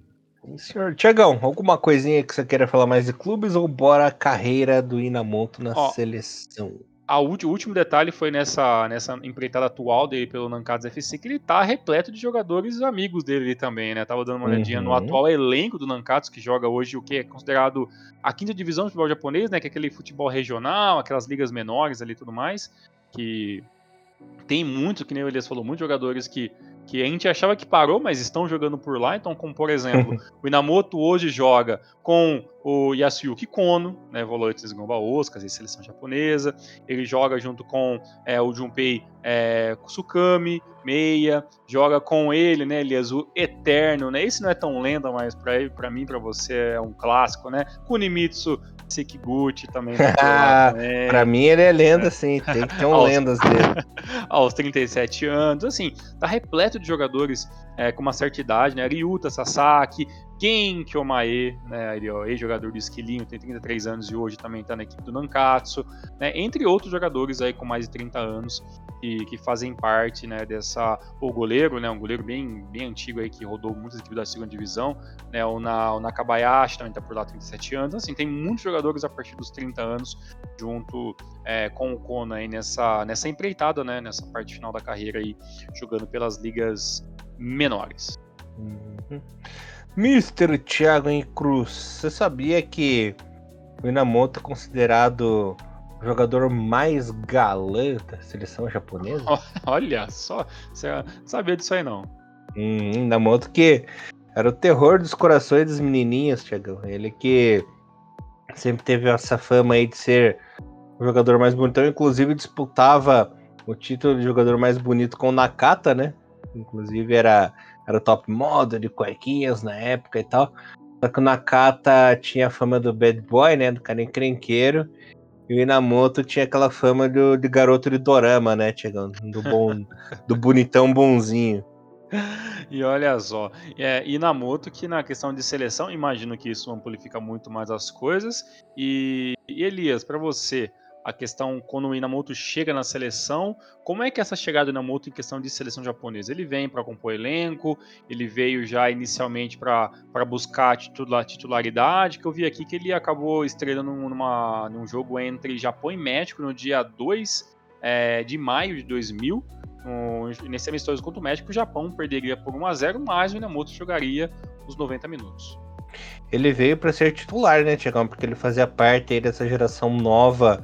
Senhor Tiagão, alguma coisinha que você queira falar mais de clubes ou bora a carreira do Inamoto na Ó, seleção? O último detalhe foi nessa, nessa empreitada atual dele pelo Nankatsu FC, que ele tá repleto de jogadores amigos dele também, né? Tava dando uma olhadinha uhum. no atual elenco do Nankatsu, que joga hoje o que é considerado a quinta divisão de futebol japonês, né? Que é aquele futebol regional, aquelas ligas menores ali e tudo mais, que tem muito, que nem o Elias falou, muitos jogadores que que a gente achava que parou, mas estão jogando por lá. Então, como por exemplo, o Inamoto hoje joga com o Yasuyuki Kono, né, volante de Gomba Oscars, seleção japonesa. Ele joga junto com é, o Junpei é, Kusukami, meia, joga com ele, né, ele azul eterno, né? Esse não é tão lenda, mas para mim, para você é um clássico, né? Kunimitsu Sekiguchi também. Tá pra mim ele é lenda, sim. Tem que ter um lendas dele. aos 37 anos. Assim, tá repleto de jogadores é, com uma certa idade, né? Ryuta Sasaki, Ken Kyomae, né? ex-jogador do Esquilinho, tem 33 anos e hoje também tá na equipe do Nankatsu, né? Entre outros jogadores aí com mais de 30 anos que, que fazem parte né, dessa. O goleiro, né, um goleiro bem, bem antigo aí que rodou muitas equipes da segunda divisão, né, o, na, o Nakabayashi também está por lá 37 anos. Assim, tem muitos jogadores a partir dos 30 anos junto é, com o Kona aí nessa, nessa empreitada, né, nessa parte final da carreira aí, jogando pelas ligas menores. Uhum. Mr. Thiago em Cruz, você sabia que o Inamoto é considerado o jogador mais galã da seleção japonesa? Olha só, você sabia disso aí não. Hum, Inamoto que era o terror dos corações dos menininhos, Thiago. Ele que sempre teve essa fama aí de ser o jogador mais bonitão, inclusive disputava o título de jogador mais bonito com o Nakata, né? Inclusive era, era o top model de cuequinhas na época e tal. Só que o Nakata tinha a fama do bad boy, né? Do cara encrenqueiro. E o Inamoto tinha aquela fama do, de garoto de dorama, né, Tiagão? Do, bom, do bonitão bonzinho. E olha só, é, Inamoto que na questão de seleção, imagino que isso amplifica muito mais as coisas. E, e Elias, para você, a questão quando o Inamoto chega na seleção, como é que é essa chegada do Inamoto em questão de seleção japonesa? Ele vem para compor elenco, ele veio já inicialmente para buscar titular, titularidade, que eu vi aqui que ele acabou estreando numa, num jogo entre Japão e México no dia 2 é, de maio de 2000, nesse amistoso contra o México, o Japão perderia por 1 a 0 mas o Inamoto jogaria os 90 minutos. Ele veio para ser titular, né, Tiagão? Porque ele fazia parte dessa geração nova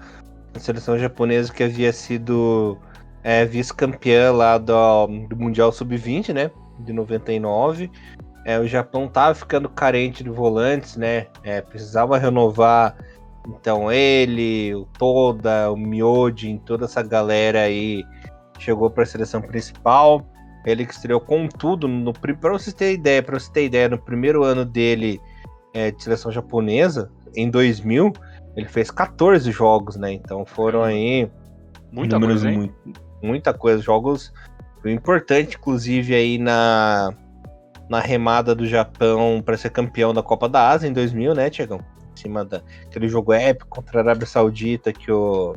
a seleção japonesa que havia sido é, vice-campeã lá do, do Mundial Sub-20, né? De 99. É, o Japão tava ficando carente de volantes, né? É, precisava renovar. Então ele, o Toda, o Miojin, toda essa galera aí chegou para a seleção principal. Ele que estreou com tudo no para você ter ideia, para você ter ideia, no primeiro ano dele é, de seleção japonesa, em 2000, ele fez 14 jogos, né? Então foram aí muita coisa, muito, muita coisa, jogos importante inclusive aí na na remada do Japão para ser campeão da Copa da Ásia em 2000, né, Tiagão? Em cima daquele jogo épico contra a Arábia Saudita que o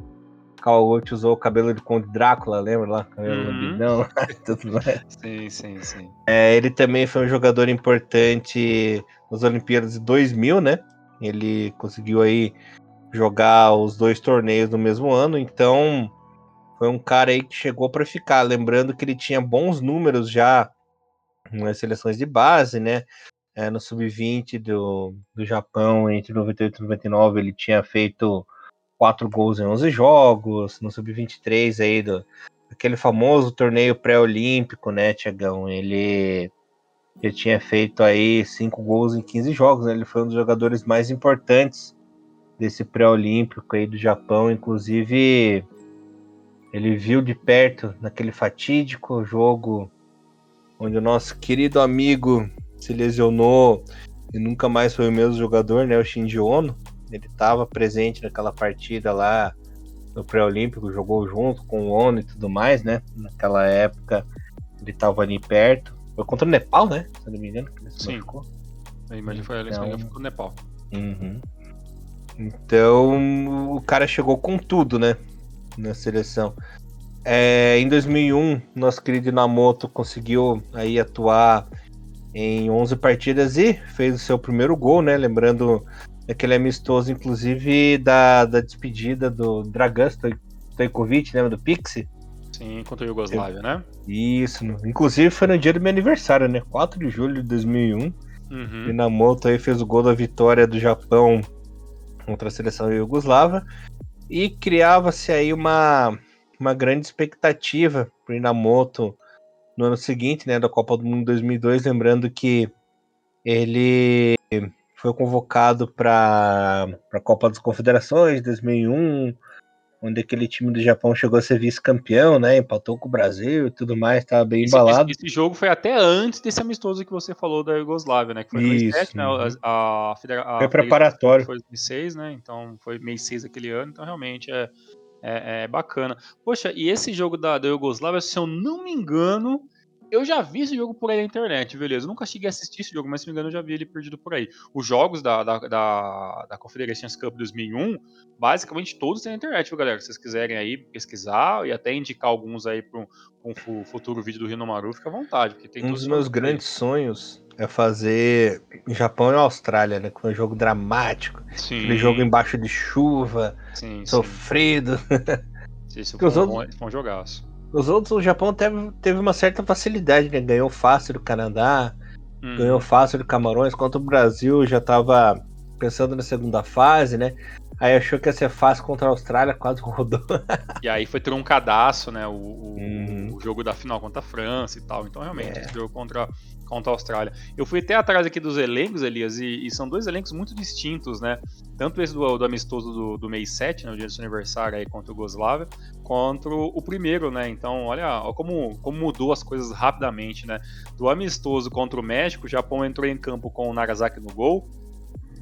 Kawaguchi usou o cabelo de Conde Drácula, lembra lá? Cabelo uhum. lambidão, tudo mais. Sim, sim, sim. É, ele também foi um jogador importante nas Olimpíadas de 2000, né? Ele conseguiu aí jogar os dois torneios no mesmo ano, então foi um cara aí que chegou para ficar. Lembrando que ele tinha bons números já nas seleções de base, né? É, no sub-20 do, do Japão, entre 98 e 99, ele tinha feito quatro gols em 11 jogos. No sub-23 aí, do, aquele famoso torneio pré-olímpico, né, Tiagão? Ele, ele tinha feito aí cinco gols em 15 jogos, né? Ele foi um dos jogadores mais importantes desse pré-olímpico aí do Japão, inclusive ele viu de perto naquele fatídico jogo onde o nosso querido amigo se lesionou e nunca mais foi o mesmo jogador, né, o Shinji Ono. Ele estava presente naquela partida lá no pré-olímpico, jogou junto com o Ono e tudo mais, né? Naquela época ele estava ali perto. Foi contra o Nepal, né? Se não me engano, que ele se Sim. machucou. A imagem foi ali, então... foi o Nepal. Uhum. Então o cara chegou com tudo, né? Na seleção. É, em 2001, nosso querido Namoto conseguiu aí atuar em 11 partidas e fez o seu primeiro gol, né? Lembrando aquele amistoso, inclusive, da, da despedida do Dragan Stojkovic, lembra do Pixie? Sim, contra o Yugoslávia, né? Isso, inclusive foi no dia do meu aniversário, né? 4 de julho de 2001. Uhum. E Namoto aí fez o gol da vitória do Japão contra a seleção iugoslava e criava-se aí uma, uma grande expectativa para o Inamoto no ano seguinte, né, da Copa do Mundo 2002, lembrando que ele foi convocado para a Copa das Confederações de 2001, onde aquele time do Japão chegou a ser vice-campeão, né? Empatou com o Brasil e tudo mais, estava bem esse, embalado. Esse, esse, jogo foi até antes desse amistoso que você falou da Iugoslávia, né? Que foi Isso, 2007, né? A, a, a, foi preparatório. Foi 2006, né? Então foi mês 6 aquele ano, então realmente é, é, é, bacana. Poxa, e esse jogo da, da Iugoslávia, se eu não me engano, Eu já vi esse jogo por aí na internet, beleza. Eu nunca cheguei a assistir esse jogo, mas se não me engano eu já vi ele perdido por aí. Os jogos da, da, da, da Confederations Cup 2001, basicamente todos tem na internet, viu, galera? Se vocês quiserem aí pesquisar e até indicar alguns aí para um, futuro vídeo do Rino Maru, fica à vontade. Porque tem um dos meus grandes aí. sonhos é fazer Japão e Austrália, né? Com um jogo dramático. Sim. Aquele jogo embaixo de chuva, sim, sofrido. Sim. Isso foi, um, outros... foi um jogaço. Os outros, o Japão teve, teve uma certa facilidade, né? Ganhou fácil do Canadá, hum. ganhou fácil do Camarões, enquanto o Brasil já estava pensando na segunda fase, né? Aí achou que ia ser fácil contra a Austrália, quase rodou. e aí foi truncadaço, né? O, o, uhum. o, jogo da final contra a França e tal. Então, realmente, é. esse jogo contra, contra a Austrália. Eu fui até atrás aqui dos elencos, Elias, e, e são dois elencos muito distintos, né? Tanto esse do, do amistoso do, do mês 7, né, o dia do seu aniversário aí contra o Goslávia, contra o primeiro, né? Então, olha, olha como, como mudou as coisas rapidamente, né? Do amistoso contra o México, o Japão entrou em campo com o Nagasaki no gol,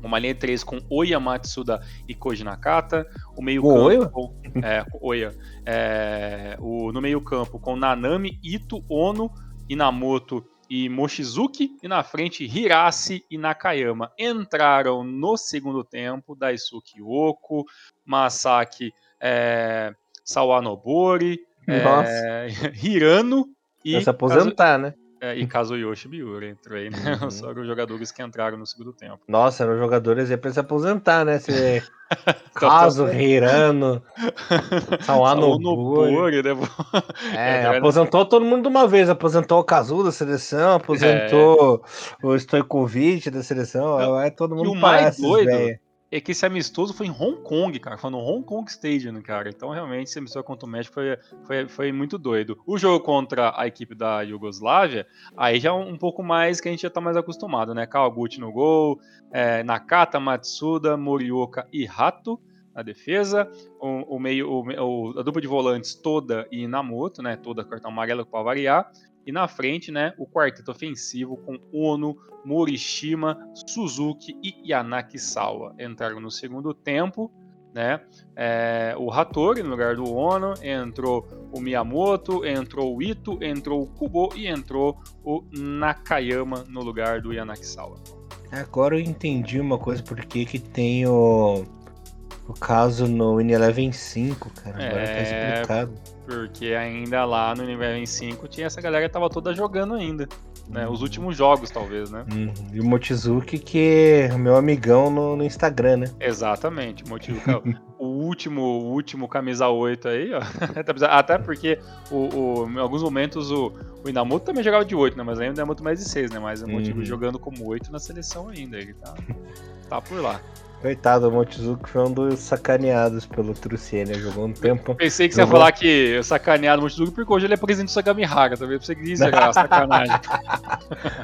uma linha 3 com Oya Matsuda e Koji Nakata. O meio-campo. Com, é, Oya. É, o, no meio-campo com Nanami, Ito, Ono, Inamoto e Mochizuki. E na frente, Hirase e Nakayama. Entraram no segundo tempo Daisuke Oko, Masaki é, Sawanobori, é, Hirano e. Vai se aposentar, Kazu... né? É, e Kazuyoshi Miura entrou aí, né? Uhum. Só os jogadores que entraram no segundo tempo. Nossa, eram jogadores aí pra se aposentar, né? Se... Caso, Hirano, Sawano Nobori, né? É, é aposentou todo mundo de uma vez. Aposentou o Kazu da seleção, aposentou é. o Stojkovic da seleção. É, todo mundo e o mais doido, véio é que esse amistoso foi em Hong Kong, cara. Foi no Hong Kong Stadium, cara. Então, realmente, esse amistoso contra o México foi, foi, foi muito doido. O jogo contra a equipe da Iugoslávia, aí já é um pouco mais que a gente já tá mais acostumado, né? Kawaguchi no gol, é, Nakata, Matsuda, Morioka e Rato na defesa. O, o meio, o, a dupla de volantes toda e Inamoto, né? Toda cartão amarelo para variar. E na frente, né, o quarteto ofensivo com Ono, Morishima, Suzuki e Yanaki Sawa entraram no segundo tempo. Né? É, o Hattori no lugar do Ono, entrou o Miyamoto, entrou o Ito, entrou o Kubo e entrou o Nakayama no lugar do Yanakisawa. Agora eu entendi uma coisa, porque que tem o, o caso no Win Eleven 5, cara. Agora tá é... tá explicado. Porque ainda lá no nível 5 tinha essa galera que tava toda jogando ainda. Né? Os últimos jogos, talvez, né? Uhum. E o Mochizuki, que é meu amigão no, no Instagram, né? Exatamente, o Mochizuki. É o último, o último camisa 8 aí, ó. Até porque o, o, em alguns momentos o, o Inamoto também jogava de 8, né? Mas ainda é muito mais de 6, né? Mas o Mochizuki uhum. jogando como 8 na seleção ainda. Ele tá, tá por lá. Coitado, o Mochizuki foi um dos sacaneados pelo Truciene, jogou um tempo. Pensei que você ia falar que sacaneado o Mochizuki porque hoje ele é presidente do Sagamihara, talvez você que isso era sacanagem.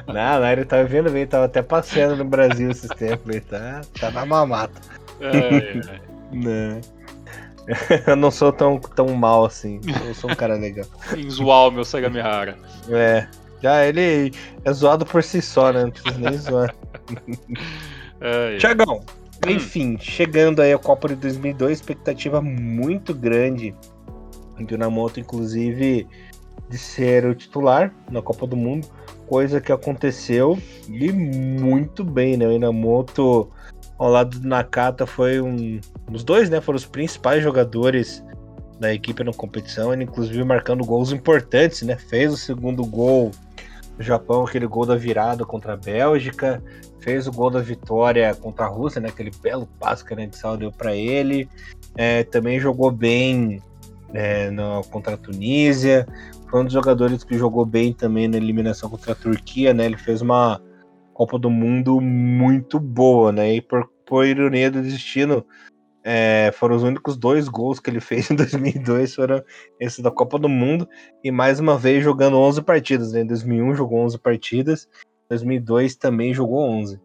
não, não, ele tava vendo bem, tava até passeando no Brasil esses tempos, ele tá, tá na mamata. É, é. Não. Eu não sou tão, tão mal assim, eu sou um cara legal. Em zoar o meu Sagamihara. É, já ele é zoado por si só, né? Não precisa nem zoar. É, é. Tiagão. Enfim, chegando aí a Copa de 2002, expectativa muito grande do Namoto, inclusive, de ser o titular na Copa do Mundo, coisa que aconteceu e muito bem, né? O Inamoto, ao lado do Nakata, foi um. Os dois, né? Foram os principais jogadores da equipe na competição, ele inclusive marcando gols importantes, né? Fez o segundo gol do Japão, aquele gol da virada contra a Bélgica, fez o gol da vitória contra a Rússia, né? Aquele belo passo que a Sal deu para ele. É, também jogou bem é, no, contra a Tunísia. Foi um dos jogadores que jogou bem também na eliminação contra a Turquia, né? Ele fez uma Copa do Mundo muito boa, né? E por, por ironia do destino, é, foram os únicos dois gols que ele fez em 2002 foram esses da Copa do Mundo e mais uma vez jogando 11 partidas. Né? Em 2001 jogou 11 partidas 2002 também jogou 11.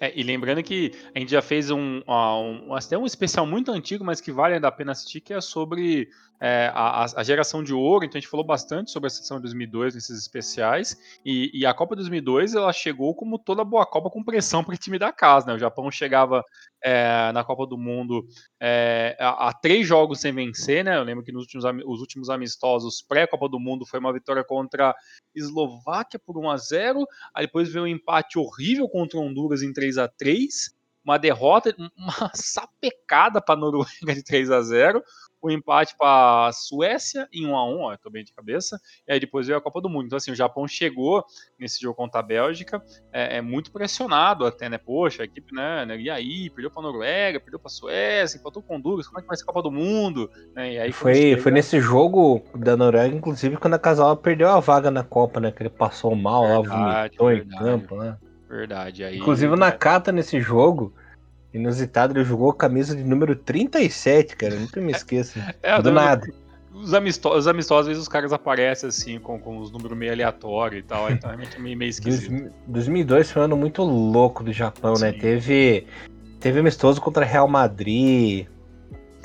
É, e lembrando que a gente já fez um, um, até um especial muito antigo, mas que vale a pena assistir, que é sobre é, a, a, geração de ouro. Então a gente falou bastante sobre a sessão de 2002 nesses especiais. E, e, a Copa 2002 ela chegou como toda boa Copa com pressão para o time da casa. Né? O Japão chegava é, na Copa do Mundo é, a, a, três jogos sem vencer. Né? Eu lembro que nos últimos, os últimos amistosos pré-Copa do Mundo foi uma vitória contra Eslováquia por 1 a 0 Aí depois veio um empate horrível contra Honduras em 3 a 3 uma derrota, uma sapecada para a Noruega de 3 a 0 o empate para a Suécia em 1 a 1 ó, tô bem de cabeça, e aí depois veio a Copa do Mundo. Então, assim, o Japão chegou nesse jogo contra a Bélgica, é, é muito pressionado até, né? Poxa, a equipe, né? né e aí, perdeu para a Noruega, perdeu para a Suécia, empatou com Honduras, como é que vai ser a Copa do Mundo? Né? E aí, foi, chega... foi nesse jogo da Noruega, inclusive, quando a Casal perdeu a vaga na Copa, né? Que ele passou mal verdade, lá, vomitou verdade, em campo, né? Verdade. Aí, inclusive, o Nakata nesse jogo Inusitado, ele jogou camisa de número 37, cara. Nunca me esqueço. É, do nada. Os amistosos, os amistosos, às vezes os caras aparecem assim, com, com os números meio aleatórios e tal. Então é meio, meio esquisito. 2002 foi um ano muito louco do Japão, né? Sim. né? Teve, teve amistoso contra Real Madrid.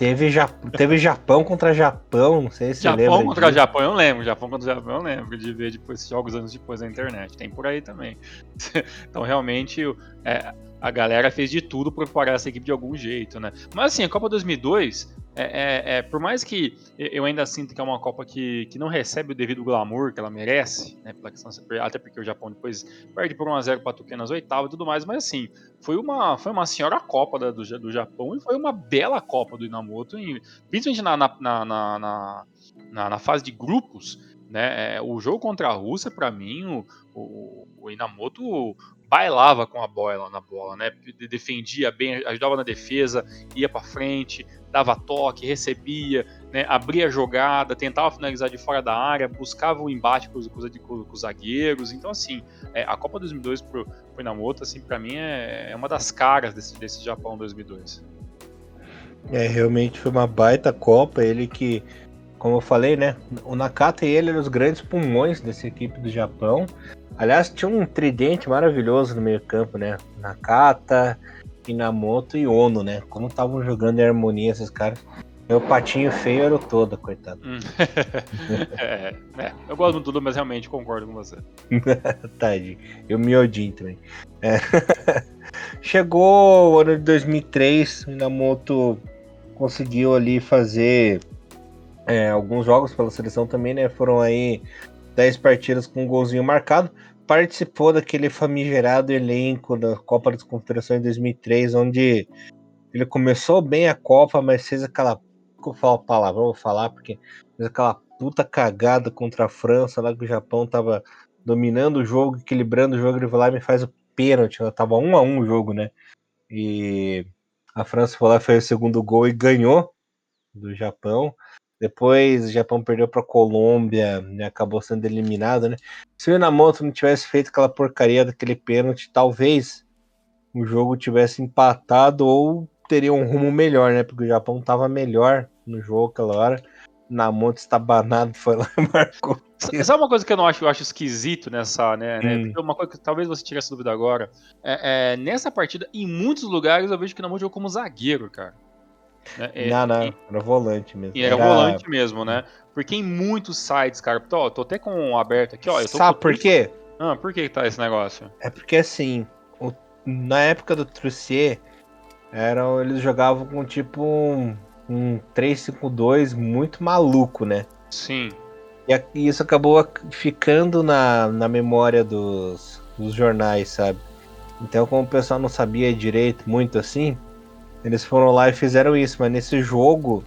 Teve, ja, teve Japão contra Japão, não sei se Japão você lembra. Japão contra disso. Japão eu lembro, Japão contra Japão eu lembro de ver depois jogos anos depois na internet. Tem por aí também. então realmente é, a galera fez de tudo para preparar essa equipe de algum jeito, né? Mas assim, a Copa 2002, é, é, é, por mais que eu ainda sinto que é uma Copa que, que não recebe o devido glamour que ela merece, né? Pela questão, até porque o Japão depois perde por 1x0 para Tuque nas oitavas e tudo mais, mas assim, foi uma, foi uma senhora Copa da, do, do Japão e foi uma bela Copa do Inamoto, e, principalmente na, na, na, na, na fase de grupos. Né, é, o jogo contra a Rússia, para mim, o, o, o Inamoto bailava com a bola na bola, né? Defendia bem, ajudava na defesa, ia para frente, dava toque, recebia, né? abria jogada, tentava finalizar de fora da área, buscava o um embate com os, com, os, com os, zagueiros. Então, assim, é, a Copa 2002 pro, pro Inamoto, assim, para mim é, é, uma das caras desse, desse Japão 2002. É, realmente foi uma baita Copa, ele que, como eu falei, né, o Nakata e ele eram os grandes pulmões dessa equipe do Japão. Aliás, tinha um tridente maravilhoso no meio-campo, né? Nakata, Inamoto e Ono, né? Como estavam jogando em harmonia esses caras. Meu patinho feio era o todo, coitado. Hum. é, é, eu gosto do mas realmente concordo com você. Tadinho. Eu me odio também. É. Chegou o ano de 2003, o Inamoto conseguiu ali fazer é, alguns jogos pela seleção também, né? Foram aí 10 partidas com um golzinho marcado. Participou daquele famigerado elenco da Copa das Confederações de 2003, onde ele começou bem a Copa, mas fez aquela. Vou falar palavrão, vou falar, porque fez aquela puta cagada contra a França, lá que o Japão tava dominando o jogo, equilibrando o jogo, ele vai lá e me faz o pênalti. Tava um a um o jogo, né? E a França foi lá, fez o segundo gol e ganhou do Japão. Depois o Japão perdeu para a Colômbia e né, acabou sendo eliminado, né? Se o Inamoto não tivesse feito aquela porcaria daquele pênalti, talvez o jogo tivesse empatado ou teria um rumo melhor, né? Porque o Japão estava melhor no jogo aquela hora. Namoto está banado, foi lá e marcou. Sabe uma coisa que eu não acho, eu acho esquisito nessa, né? né hum. Uma coisa que talvez você tire essa dúvida agora. É, é, nessa partida, em muitos lugares, eu vejo que o Namoto jogou como zagueiro, cara. Né? É, não, não, era volante mesmo. E era, era, volante mesmo, né? Porque em muitos sites, cara, tô, tô até com um aberto aqui, ó. Sabe por quê? Ah, por que tá esse negócio? É porque assim, o, na época do Trussier, eram, eles jogavam com tipo um, um 3-5-2 muito maluco, né? Sim. E, e isso acabou ficando na, na memória dos, dos jornais, sabe? Então, como o pessoal não sabia direito muito assim, eles foram lá e fizeram isso, mas nesse jogo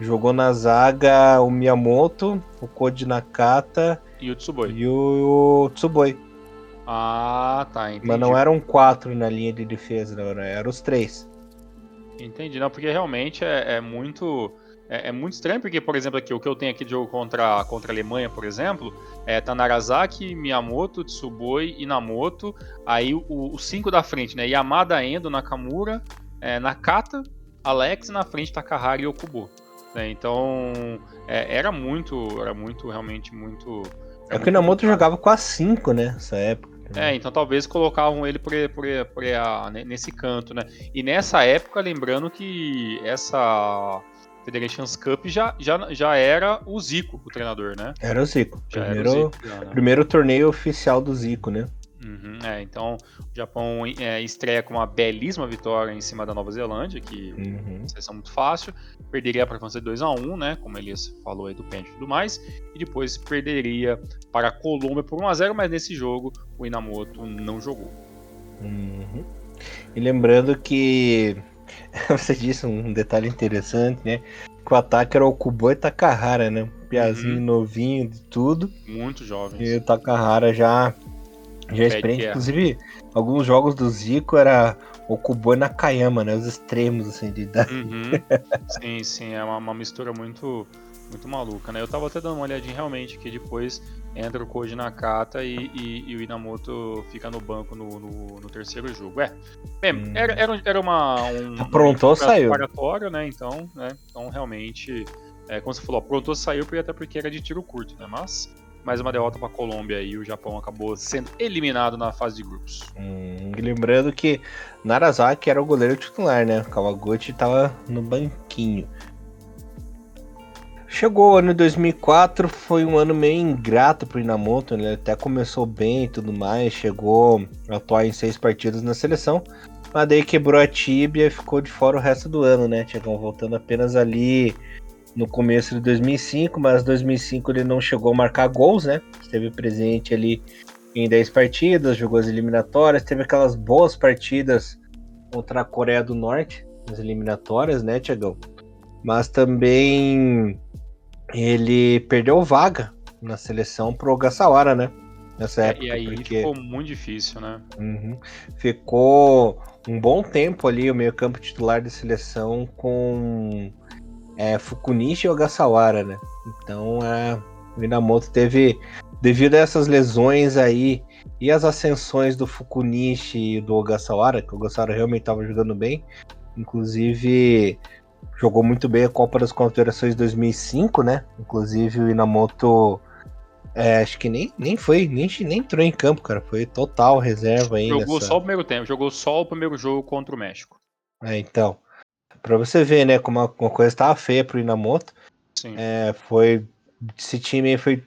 jogou na zaga o Miyamoto, o Koji Nakata e o Tsuboi. E o Tsuboi. Ah, tá, entendi. Mas não eram quatro na linha de defesa, não, eram os três. Entendi, não, porque realmente é, é muito. É, é, muito estranho, porque, por exemplo, aqui, o que eu tenho aqui de jogo contra, contra a Alemanha, por exemplo, é Tanarazaki, Miyamoto, Tsuboi, Inamoto, aí os cinco da frente, né? Yamada, Endo, Nakamura, é, Nakata, Alex na frente Takahara e Okubo. Né? Então é, era muito, era muito, realmente muito. É que o Inamoto jogava com a 5, né? Nessa época. É, então talvez colocavam ele por, por, por, a, nesse canto, né? E nessa época, lembrando que essa Federations Cup já, já, já era o Zico, o treinador, né? Era o Zico. Primeiro, o Zico, já, né? primeiro torneio oficial do Zico, né? Uhum, é, então o Japão é, estreia com uma belíssima vitória em cima da Nova Zelândia, que uhum. é uma seleção muito fácil. Perderia para a França 2 a 1 né? Como Elias falou aí do pênalti e tudo mais. E depois perderia para a Colômbia por 1 a 0 mas nesse jogo o Inamoto não jogou. Uhum. E lembrando que você disse um detalhe interessante, né? Que o ataque era o Kubo e Takahara, né? Piazinho uhum. novinho de tudo. Muito jovem. E o Takahara já já experiente, inclusive, alguns jogos do Zico era o Kubo e Nakayama, né? Os extremos, assim, de idade. Uhum. sim, sim, é uma, uma, mistura muito, muito maluca, né? Eu tava até dando uma olhadinha realmente que depois entra o Koji Nakata e, e, e o Inamoto fica no banco no, no, no terceiro jogo. É, bem, hum. era, era, era uma. Um, aprontou, um saiu. né? Então, né? Então, realmente, é, como você falou, aprontou, saiu, até porque era de tiro curto, né? Mas mais uma derrota para a Colômbia e o Japão acabou sendo eliminado na fase de grupos. Hum, lembrando que Narazaki era o goleiro titular, né? Kawaguchi estava no banquinho. Chegou o ano 2004, foi um ano meio ingrato para o Inamoto, né? ele até começou bem e tudo mais, chegou a atuar em seis partidas na seleção, mas daí quebrou a tíbia e ficou de fora o resto do ano, né? Chegou voltando apenas ali no começo de 2005, mas 2005 ele não chegou a marcar gols, né? Esteve presente ali em 10 partidas, jogou as eliminatórias, teve aquelas boas partidas contra a Coreia do Norte, nas eliminatórias, né, Tiagão? Mas também ele perdeu vaga na seleção pro Gassawara, né? Nessa é, época. E aí porque... ficou muito difícil, né? Uhum. Ficou um bom tempo ali o meio-campo titular da seleção com é, Fukunishi e Ogasawara, né? Então é, o Minamoto teve, devido a essas lesões aí e as ascensões do Fukunishi e do Ogasawara, que o Ogasawara realmente estava jogando bem, inclusive jogou muito bem a Copa das Confederações 2005, né? Inclusive o Inamoto é, acho que nem, nem foi, nem, nem entrou em campo, cara. Foi total reserva aí. Jogou nessa... só o primeiro tempo, jogou só o primeiro jogo contra o México. É, então. Pra você ver, né, como uma, coisa tava feia pro Inamoto. Sim. É, foi. Esse time aí foi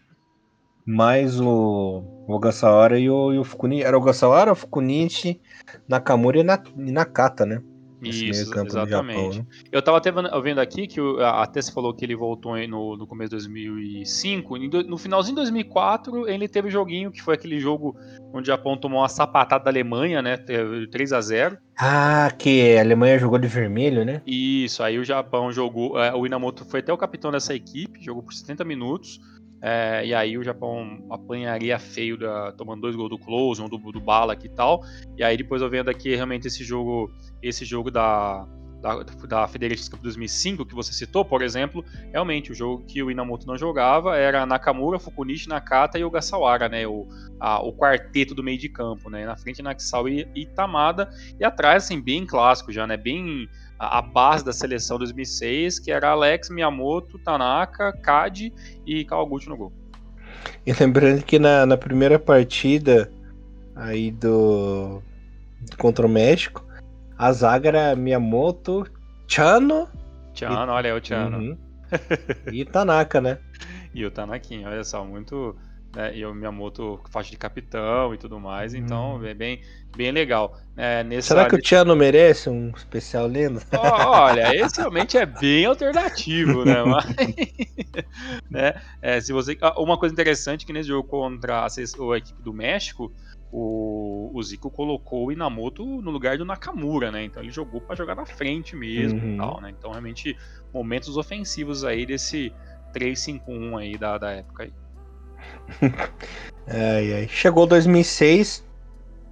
mais o, o Ogasawara e o, e o Fukunichi. Era o Ogasawara, o Fukunichi, Nakamura e, na, e Nakata, né? Isso, exatamente. Japão, né? Eu tava até vendo aqui que o, até se falou que ele voltou no, no começo de 2005. No finalzinho de 2004, ele teve um joguinho que foi aquele jogo onde o Japão tomou uma sapatada da Alemanha, né? 3 a 0 Ah, que a Alemanha jogou de vermelho, né? Isso, aí o Japão jogou. É, o Inamoto foi até o capitão dessa equipe, jogou por 70 minutos. É, e aí o Japão apanharia feio, da, tomando dois gols do Close, um do, do Balak e tal. E aí depois eu vendo aqui realmente esse jogo, esse jogo da, da, da Federations Cup 2005 que você citou, por exemplo, realmente o jogo que o Inamoto não jogava era Nakamura, Fukunishi, Nakata e Ogasawara, né? O, a, o quarteto do meio de campo, né? Na frente Nakasau e Itamada e atrás assim bem clássico já, né? Bem a, base da seleção 2006, que era Alex, Miyamoto, Tanaka, Kadi e Kawaguchi no gol. E lembrando que na, na primeira partida aí do contra o México, a zaga era Miyamoto, Chano. Chano, e... olha aí o Chano. Uhum. e Tanaka, né? E o Tanakin, olha só, muito né, e o Miyamoto faixa de capitão e tudo mais, então hum. é bem, bem legal. É, nessa... Será que o Tiano merece um especial lendo? Oh, olha, esse realmente é bem alternativo, né? Mas, né é, se você, ah, uma coisa interessante que nesse jogo contra a, a equipe do México, o, o Zico colocou o Inamoto no lugar do Nakamura, né? Então ele jogou para jogar na frente mesmo uhum. tal, né? Então realmente momentos ofensivos aí desse 3-5-1 aí da, da época aí. ai, ai. Chegou 2006,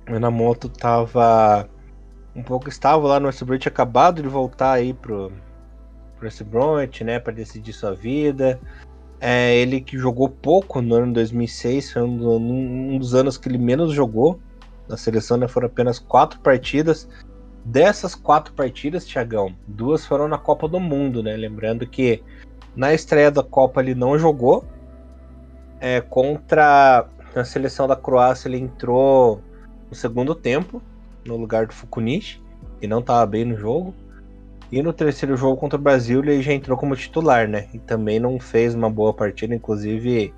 o Minamoto tava um pouco estável lá no Westbrook, tinha acabado de voltar aí pro, pro Westbrook, né, para decidir sua vida. É, ele que jogou pouco no ano 2006, foi um, um, dos anos que ele menos jogou na seleção, né, foram apenas quatro partidas. Dessas quatro partidas, Tiagão, duas foram na Copa do Mundo, né? Lembrando que na estreia da Copa ele não jogou, é, contra. Na seleção da Croácia ele entrou no segundo tempo, no lugar do Fukunishi, que não estava bem no jogo. E no terceiro jogo contra o Brasil ele já entrou como titular, né? E também não fez uma boa partida, inclusive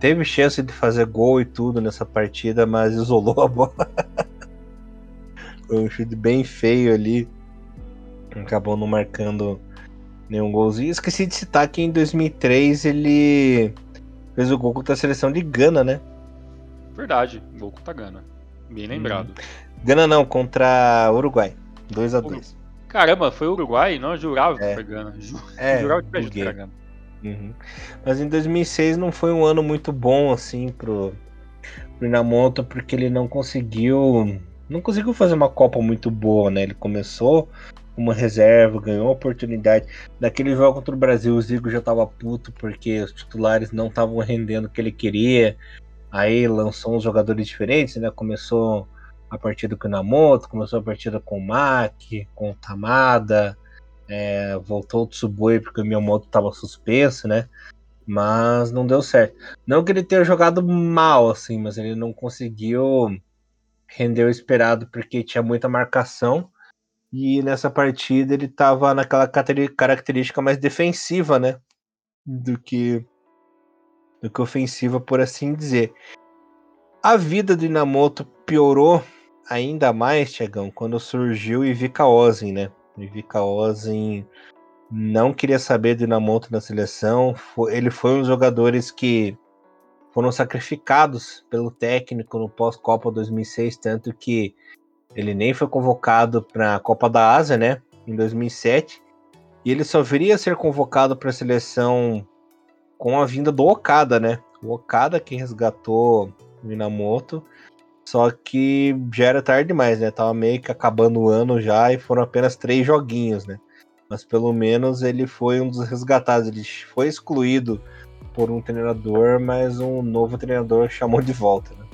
teve chance de fazer gol e tudo nessa partida, mas isolou a bola. Foi um chute bem feio ali. Acabou não marcando nenhum golzinho. Esqueci de citar que em 2003 ele fez o gol contra a seleção de Gana, né? Verdade, gol contra a Gana. Bem lembrado. Hum. Gana não, contra Uruguai. 2 a 2 Caramba, foi Uruguai? Não, eu jurava é. que foi Gana. É, jurava que foi Gana. Uhum. Mas em 2006 não foi um ano muito bom assim pro, pro Inamoto, porque ele não conseguiu não conseguiu fazer uma Copa muito boa, né? Ele começou uma reserva, ganhou a oportunidade. Daquele jogo contra o Brasil, o Zico já tava puto porque os titulares não estavam rendendo o que ele queria. Aí lançou uns jogadores diferentes, né? Começou a partida com o Inamoto, começou a partida com o Maki, com o Tamada, é, voltou o Tsuboi porque o Miyamoto estava suspenso, né? Mas não deu certo. Não que ele tenha jogado mal, assim, mas ele não conseguiu render o esperado porque tinha muita marcação. E nessa partida ele estava naquela característica mais defensiva, né? Do que, do que ofensiva, por assim dizer. A vida do Inamoto piorou ainda mais, Tiagão, quando surgiu o Ivica Ozen, né? O Ivica Ozen não queria saber do Inamoto na seleção. Ele foi um dos jogadores que foram sacrificados pelo técnico no pós-Copa 2006, tanto que ele nem foi convocado para a Copa da Ásia, né, em 2007, e ele só viria a ser convocado para a seleção com a vinda do Okada, né? O Okada que resgatou Minamoto só que já era tarde demais, né? Tava meio que acabando o ano já e foram apenas três joguinhos, né? Mas pelo menos ele foi um dos resgatados. Ele foi excluído por um treinador, mas um novo treinador chamou de volta, né?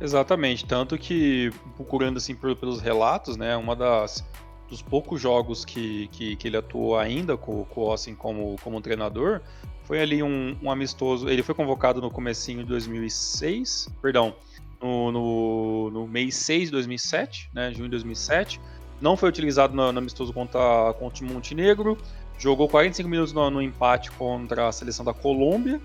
Exatamente, tanto que procurando assim pelos relatos, né, uma das dos poucos jogos que, que, que ele atuou ainda com, com o Austin como, como treinador, foi ali um, um, amistoso, ele foi convocado no comecinho de 2006, perdão, no, no, no mês 6 de 2007, né, junho de 2007. Não foi utilizado no, no amistoso contra, contra o Montenegro. Jogou 45 minutos no, no, empate contra a seleção da Colômbia.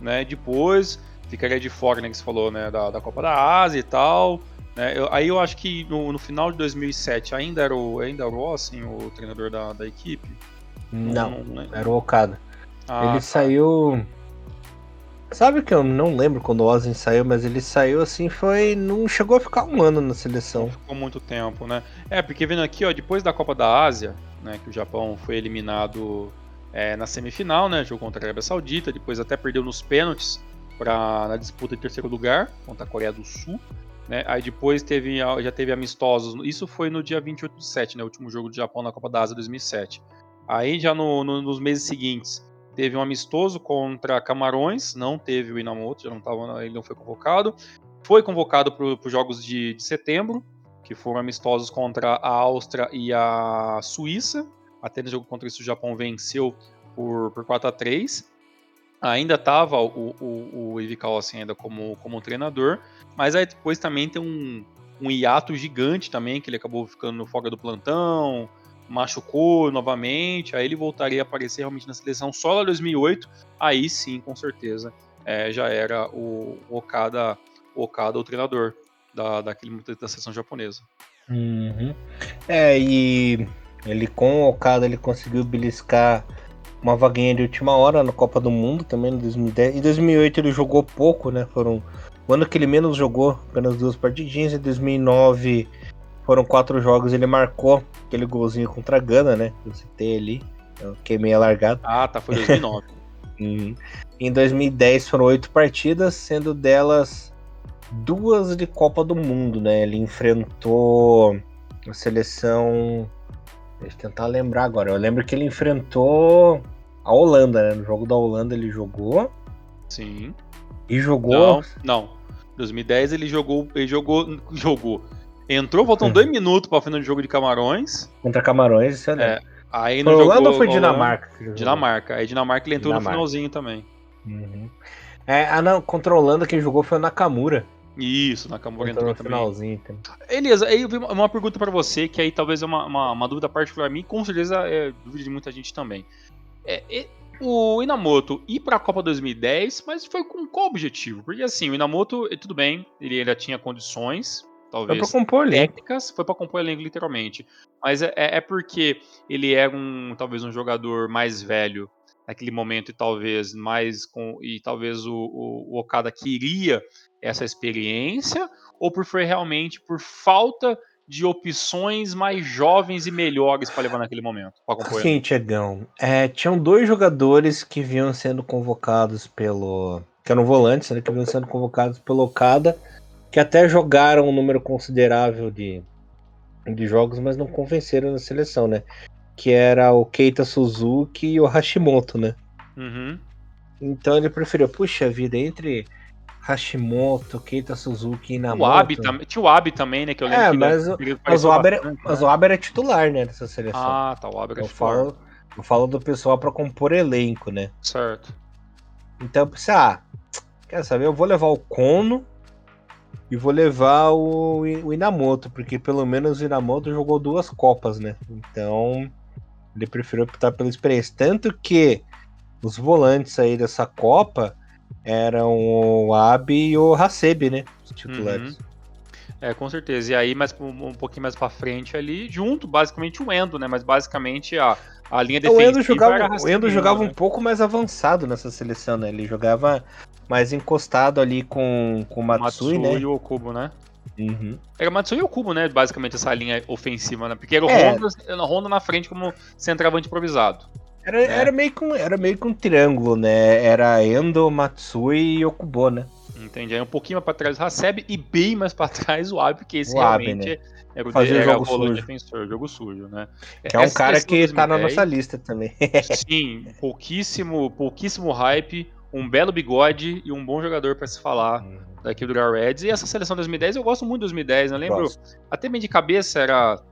Né, depois ficaria de fora, né, que você falou, né, da, da Copa da Ásia e tal. Né, eu, aí eu acho que no, no, final de 2007 ainda era o, ainda era o assim, o treinador da, da equipe? Não, não, não era o Okada. Ah, ele tá. saiu Sabe que eu não lembro quando o Ozzy saiu, mas ele saiu assim, foi. Não chegou a ficar um ano na seleção. Não ficou muito tempo, né? É, porque vendo aqui, ó, depois da Copa da Ásia, né, que o Japão foi eliminado é, na semifinal, né? Jogou contra a Arábia Saudita, depois até perdeu nos pênaltis pra, na disputa de terceiro lugar contra a Coreia do Sul. Né? Aí depois teve, já teve amistosos. Isso foi no dia 28 de 7, né? O último jogo do Japão na Copa da Ásia 2007. Aí já no, no, nos meses seguintes Teve um amistoso contra Camarões, não teve o Inamoto, já não tava, ele não foi convocado. Foi convocado para os jogos de, de setembro, que foram amistosos contra a Áustria e a Suíça. Até no jogo contra isso o Japão venceu por, por 4 a 3 Ainda estava o, o, o assim, ainda como, como treinador, mas aí depois também tem um, um hiato gigante também, que ele acabou ficando fora do plantão, machucou novamente, aí ele voltaria a aparecer realmente na seleção só lá 2008, aí sim, com certeza, é, já era o Okada, o Okada o treinador da, daquele, da seleção japonesa. Uhum. É, e ele com o Okada ele conseguiu beliscar uma vaguinha de última hora na Copa do Mundo também em 2010. Em 2008 ele jogou pouco, né? Foram o ano que ele menos jogou, apenas duas partidinhas. Em 2009 foram quatro jogos, ele marcou aquele golzinho contra a Gana, né? Eu citei ali. Eu queimei a largada. Ah, tá, foi 2009. uhum. Em 2010 foram oito partidas, sendo delas duas de Copa do Mundo, né? Ele enfrentou a seleção. Deixa eu tentar lembrar agora. Eu lembro que ele enfrentou a Holanda, né? No jogo da Holanda ele jogou. Sim. E jogou. Não, não. 2010 ele jogou. Ele jogou. Jogou. Entrou, faltam dois minutos para o final do jogo de Camarões. Contra Camarões, isso é. é aí foi Holanda ou foi Dinamarca? Dinamarca. Aí Dinamarca ele entrou Dinamarca. no finalzinho também. Uhum. É, ah não, controlando quem jogou foi o Nakamura. Isso, Nakamura entrou, entrou no finalzinho. Também. Elisa, aí eu vi uma pergunta para você, que aí talvez é uma, uma, uma dúvida particular a mim, com certeza é dúvida de muita gente também. É, é, o Inamoto ir para a Copa 2010, mas foi com qual objetivo? Porque assim, o Inamoto, tudo bem, ele ainda tinha condições, talvez foi pra compor técnicas, foi para compor elenco literalmente. Mas é, é, porque ele era um talvez um jogador mais velho naquele momento e talvez mais com e talvez o, o, o Okada queria essa experiência ou por foi realmente por falta de opções mais jovens e melhores para levar naquele momento? Sim, Tiagão. É, tinham dois jogadores que vinham sendo convocados pelo. que eram volantes, né, que vinham sendo convocados pelo Okada, que até jogaram um número considerável de, de jogos, mas não convenceram na seleção, né? Que era o Keita Suzuki e o Hashimoto, né? Uhum. Então ele preferiu, puxa vida, entre Hashimoto, Keita Suzuki e Inamoto. O Abi tinha o Abi também, né? Que eu lembro é, que mas, ele, mas, o Abi era, mas o Abi era titular, né, dessa seleção. Ah, tá, o Abi era eu titular. Falo, eu falo do pessoal para compor elenco, né? Certo. Então eu pensei, ah, quer saber, eu vou levar o Kono e vou levar o, o Inamoto, porque pelo menos o Inamoto jogou duas Copas, né? Então ele preferiu optar pela experiência. Tanto que os volantes aí dessa Copa eram o Abi e o Hasebe, né? Os titulares. Uhum. É, com certeza. E aí, mais um pouquinho mais pra frente ali, junto, basicamente, o Endo, né? Mas basicamente a, a linha defensiva. O Endo jogava, o Endo jogava né? um pouco mais avançado nessa seleção, né? Ele jogava mais encostado ali com, com o Matsui, Matsui né? e o Okubo, né? Uhum. Era Matsui e o Kubo, né? Basicamente, essa linha ofensiva, né? Porque era o é. Honda, Honda na frente como centroavante improvisado. Era, é. era, meio com, era meio com um triângulo, né? Era Endo, Matsui e Okubo, né? Entendi. Aí um pouquinho mais pra trás o Haseb e bem mais pra trás o Abe, porque esse o realmente Abe, né? era o, Fazer era jogo o sujo. defensor, jogo sujo, né? Que é um Essa cara que 2010, tá na nossa lista também. sim, pouquíssimo, pouquíssimo hype, um belo bigode e um bom jogador para se falar hum. daqui do Real Reds. E essa seleção 2010, eu gosto muito de 2010, né? eu lembro, Gosto. até bem de cabeça era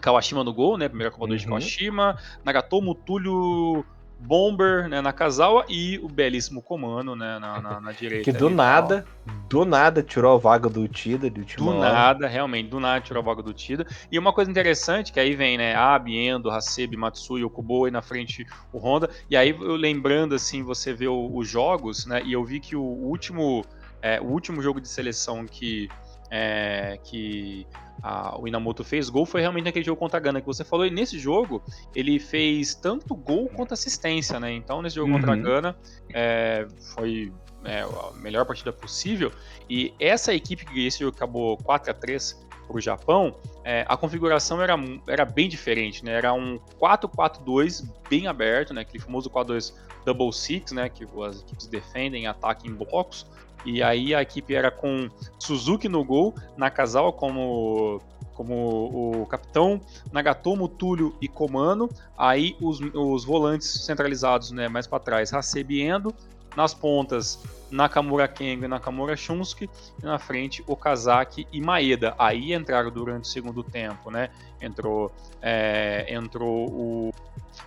Kawashima no gol, né? Primeira Copa uhum. de Kawashima. Nagatomo, Túlio, Bomber, né? Nakazawa e o belíssimo Comando, né? Na, na, na direita. Que do ali, nada, tal. do nada tirou a vaga do Tida. Do, do nada, realmente, do nada tirou a vaga do Tida. E uma coisa interessante, que aí vem, né? Abi, Endo, Hasebe, Matsui, Okubo e na frente o Honda. E aí, eu lembrando, assim, você vê os jogos, né? E eu vi que o último, é, o último jogo de seleção que. É, que a, o Inamoto fez gol foi realmente naquele jogo contra a Gana que você falou. E nesse jogo, ele fez tanto gol quanto assistência, né? Então, nesse jogo uhum. contra a uhum. Gana, é, foi é, a melhor partida possível. E essa equipe que esse jogo acabou 4 a 3 para o Japão, é, a configuração era, era bem diferente, né? Era um 4-4-2 bem aberto, né? Aquele famoso 4-2 double six, né? Que as equipes defendem, atacam em blocos. E aí a equipe era com Suzuki no gol, Nakazawa como como o capitão, Nagatomo, Túlio e Comano. Aí os, os volantes centralizados, né, mais para trás, Hasebe Endo. Nas pontas, Nakamura Kengo e Nakamura Shunsuke. E na frente, Okazaki e Maeda. Aí entraram durante o segundo tempo, né? Entrou, é, entrou o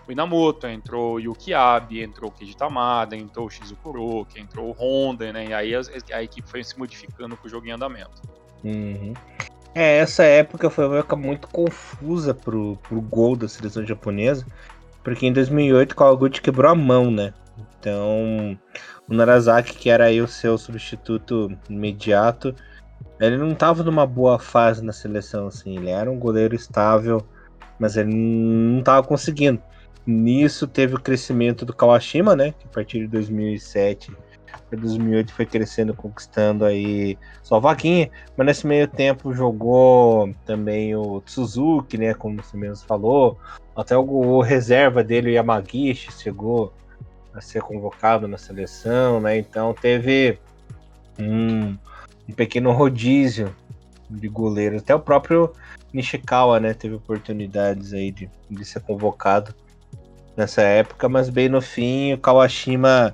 o Inamoto, entrou o Yuki Abe, entrou o Keiji Tamada, entrou o Shizukuroki, entrou o Honda, né? E aí a, a, equipe foi se modificando com o jogo em andamento. Uhum. É, essa época foi uma época muito confusa pro, pro gol da seleção japonesa, porque em 2008 o Kawaguchi quebrou a mão, né? Então, o Narazaki, que era aí o seu substituto imediato, ele não estava numa boa fase na seleção, assim. Ele era um goleiro estável, mas ele não estava conseguindo. Nisso teve o crescimento do Kawashima, né? Que a partir de 2007 para 2008 foi crescendo, conquistando aí sua vaguinha. Mas nesse meio tempo jogou também o Suzuki, né? Como você mesmo falou. Até o, o reserva dele, o Yamagishi, chegou a ser convocado na seleção, né? Então teve um, um pequeno rodízio de goleiros. Até o próprio Nishikawa, né? Teve oportunidades aí de, de ser convocado nessa época, mas bem no fim o Kawashima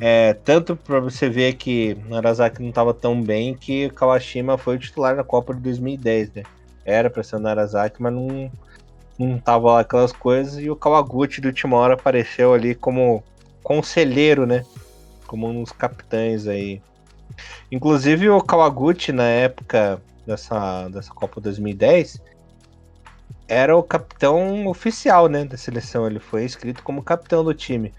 é, tanto para você ver que Narazaki não estava tão bem que o Kawashima foi o titular na Copa de 2010, né? Era para ser o Narazaki, mas não não tava lá aquelas coisas e o Kawaguchi do última hora apareceu ali como conselheiro, né? como um dos capitães aí. Inclusive o Kawaguchi, na época dessa, dessa Copa 2010, era o capitão oficial né, da seleção. Ele foi inscrito como capitão do time.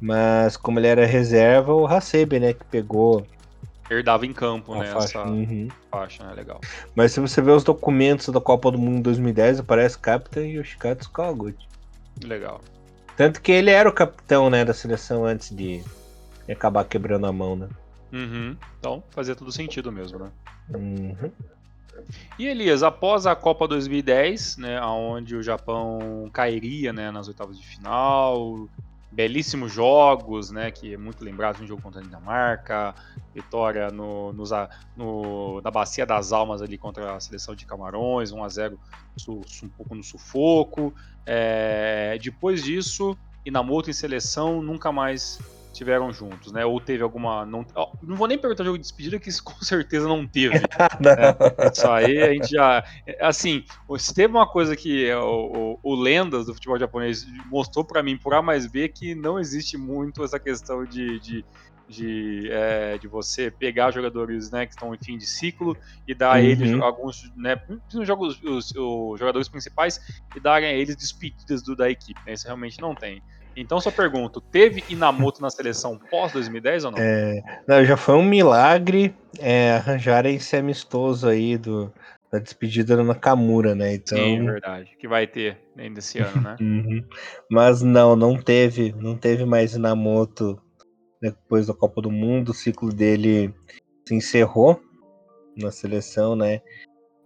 Mas como ele era reserva, o Hasebe, né, que pegou. Herdava em campo, né? Faixa. Essa Uhum. faixa, né? Legal. Mas se você ver os documentos da Copa do Mundo 2010, aparece Capitão Yoshikatsu Kawaguchi. Legal. Tanto que ele era o capitão, né, da seleção antes de acabar quebrando a mão, né? Uhum. Então, fazia todo sentido mesmo, né? Uhum. E Elias, após a Copa 2010, né, onde o Japão cairia né, nas oitavas de final, belíssimos jogos, né, que é muito lembrado um jogo contra a Dinamarca, vitória no, nos no- na Bacia das Almas ali contra a seleção de Camarões, 1 a 0 su- su- um pouco no sufoco. É, depois disso, Inamoto em seleção nunca mais tiveram juntos, né? Ou teve alguma. Não, não vou nem perguntar jogo de despedida, que isso com certeza não teve. Isso aí a gente já. Assim, se teve uma coisa que o, o, o Lendas do futebol japonês mostrou pra mim por A mais B que não existe muito essa questão de. de de, é, de você pegar jogadores né, que estão em fim de ciclo e dar a eles Uhum. alguns, né, jogos, os, os jogadores principais e darem a eles despedidas do, da equipe. Né, isso realmente não tem. Então, só pergunto: teve Inamoto na seleção pós 2010 ou não? É, não, já foi um milagre é, arranjarem esse amistoso aí do, da despedida do Nakamura, né? Então, Sim, verdade. Que vai ter ainda esse ano, né? Uhum. Mas não, não teve, não teve mais Inamoto depois da Copa do Mundo. O ciclo dele se encerrou na seleção, né?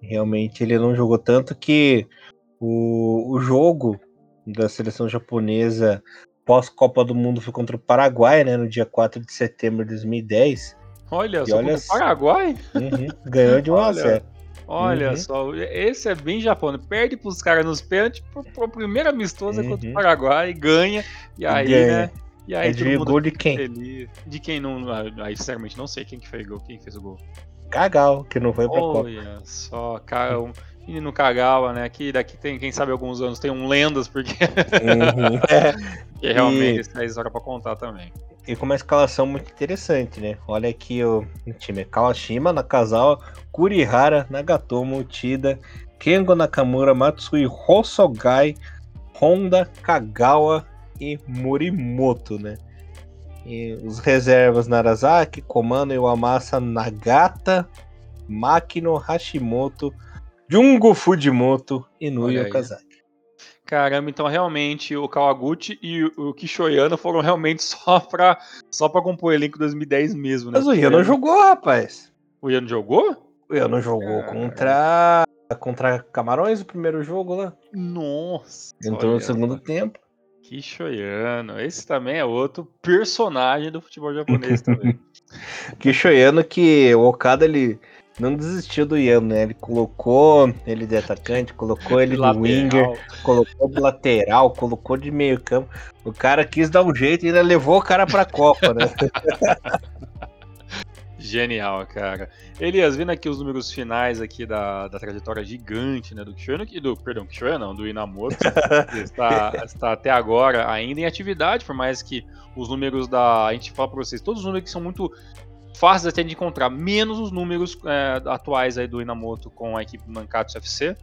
Realmente ele não jogou tanto que o, o jogo da seleção japonesa pós Copa do Mundo foi contra o Paraguai, né? No dia 4 de setembro de 2010. Olha, E só olha Paraguai? Uhum, Ganhou de 1 a Olha, 0. Olha Uhum. só, esse é bem japonês. Perde pros caras nos pênaltis, pro, pro primeiro amistoso é contra o Uhum. Paraguai, ganha, e aí, Ganha. né? E aí É de gol de quem? feliz. De quem não. Aí, sinceramente, não sei quem que fez o gol, quem fez o gol. Cagal, que não foi pra Copa. Olha só, cara, um menino Kagawa, né? Que daqui tem, quem sabe, alguns anos tem um lendas, porque Uhum. É, que realmente isso é história pra contar também. E com uma escalação muito interessante, né? Olha aqui o time: Kawashima, Nakazawa, Kurihara, Nagatomo, Uchida, Kengo Nakamura, Matsui Hosogai, Honda, Kagawa e Morimoto, né? E os reservas Narazaki, Komano, Iwamasa, Nagata, Makino, Hashimoto, Jungo Fujimoto e aí. Okazaki. Caramba, então realmente o Kawaguchi e o, Kishoyano foram realmente só pra, só pra compor o elenco 2010 mesmo, né? Mas o Ian não jogou, rapaz. O Ian jogou? O Ian não jogou Cara. contra contra Camarões o primeiro jogo lá. Nossa. Entrou no segundo tempo. Kishoyano. Esse também é outro personagem do futebol japonês também. Kishoyano que o Okada ele não desistiu do Ian, né? Ele colocou ele de atacante, colocou ele de winger, colocou de lateral, colocou de meio campo. O cara quis dar um jeito e ainda levou o cara pra Copa, né? Genial, cara. Elias, vendo aqui os números finais aqui da, da trajetória gigante né, do Kishoyano, que- do, perdão, Kishoyano não, do Inamoto, que está, está até agora ainda em atividade, por mais que os números da... A gente fala pra vocês, todos os números que são muito fáceis até de encontrar, menos os números é, atuais aí do Inamoto com a equipe do FC.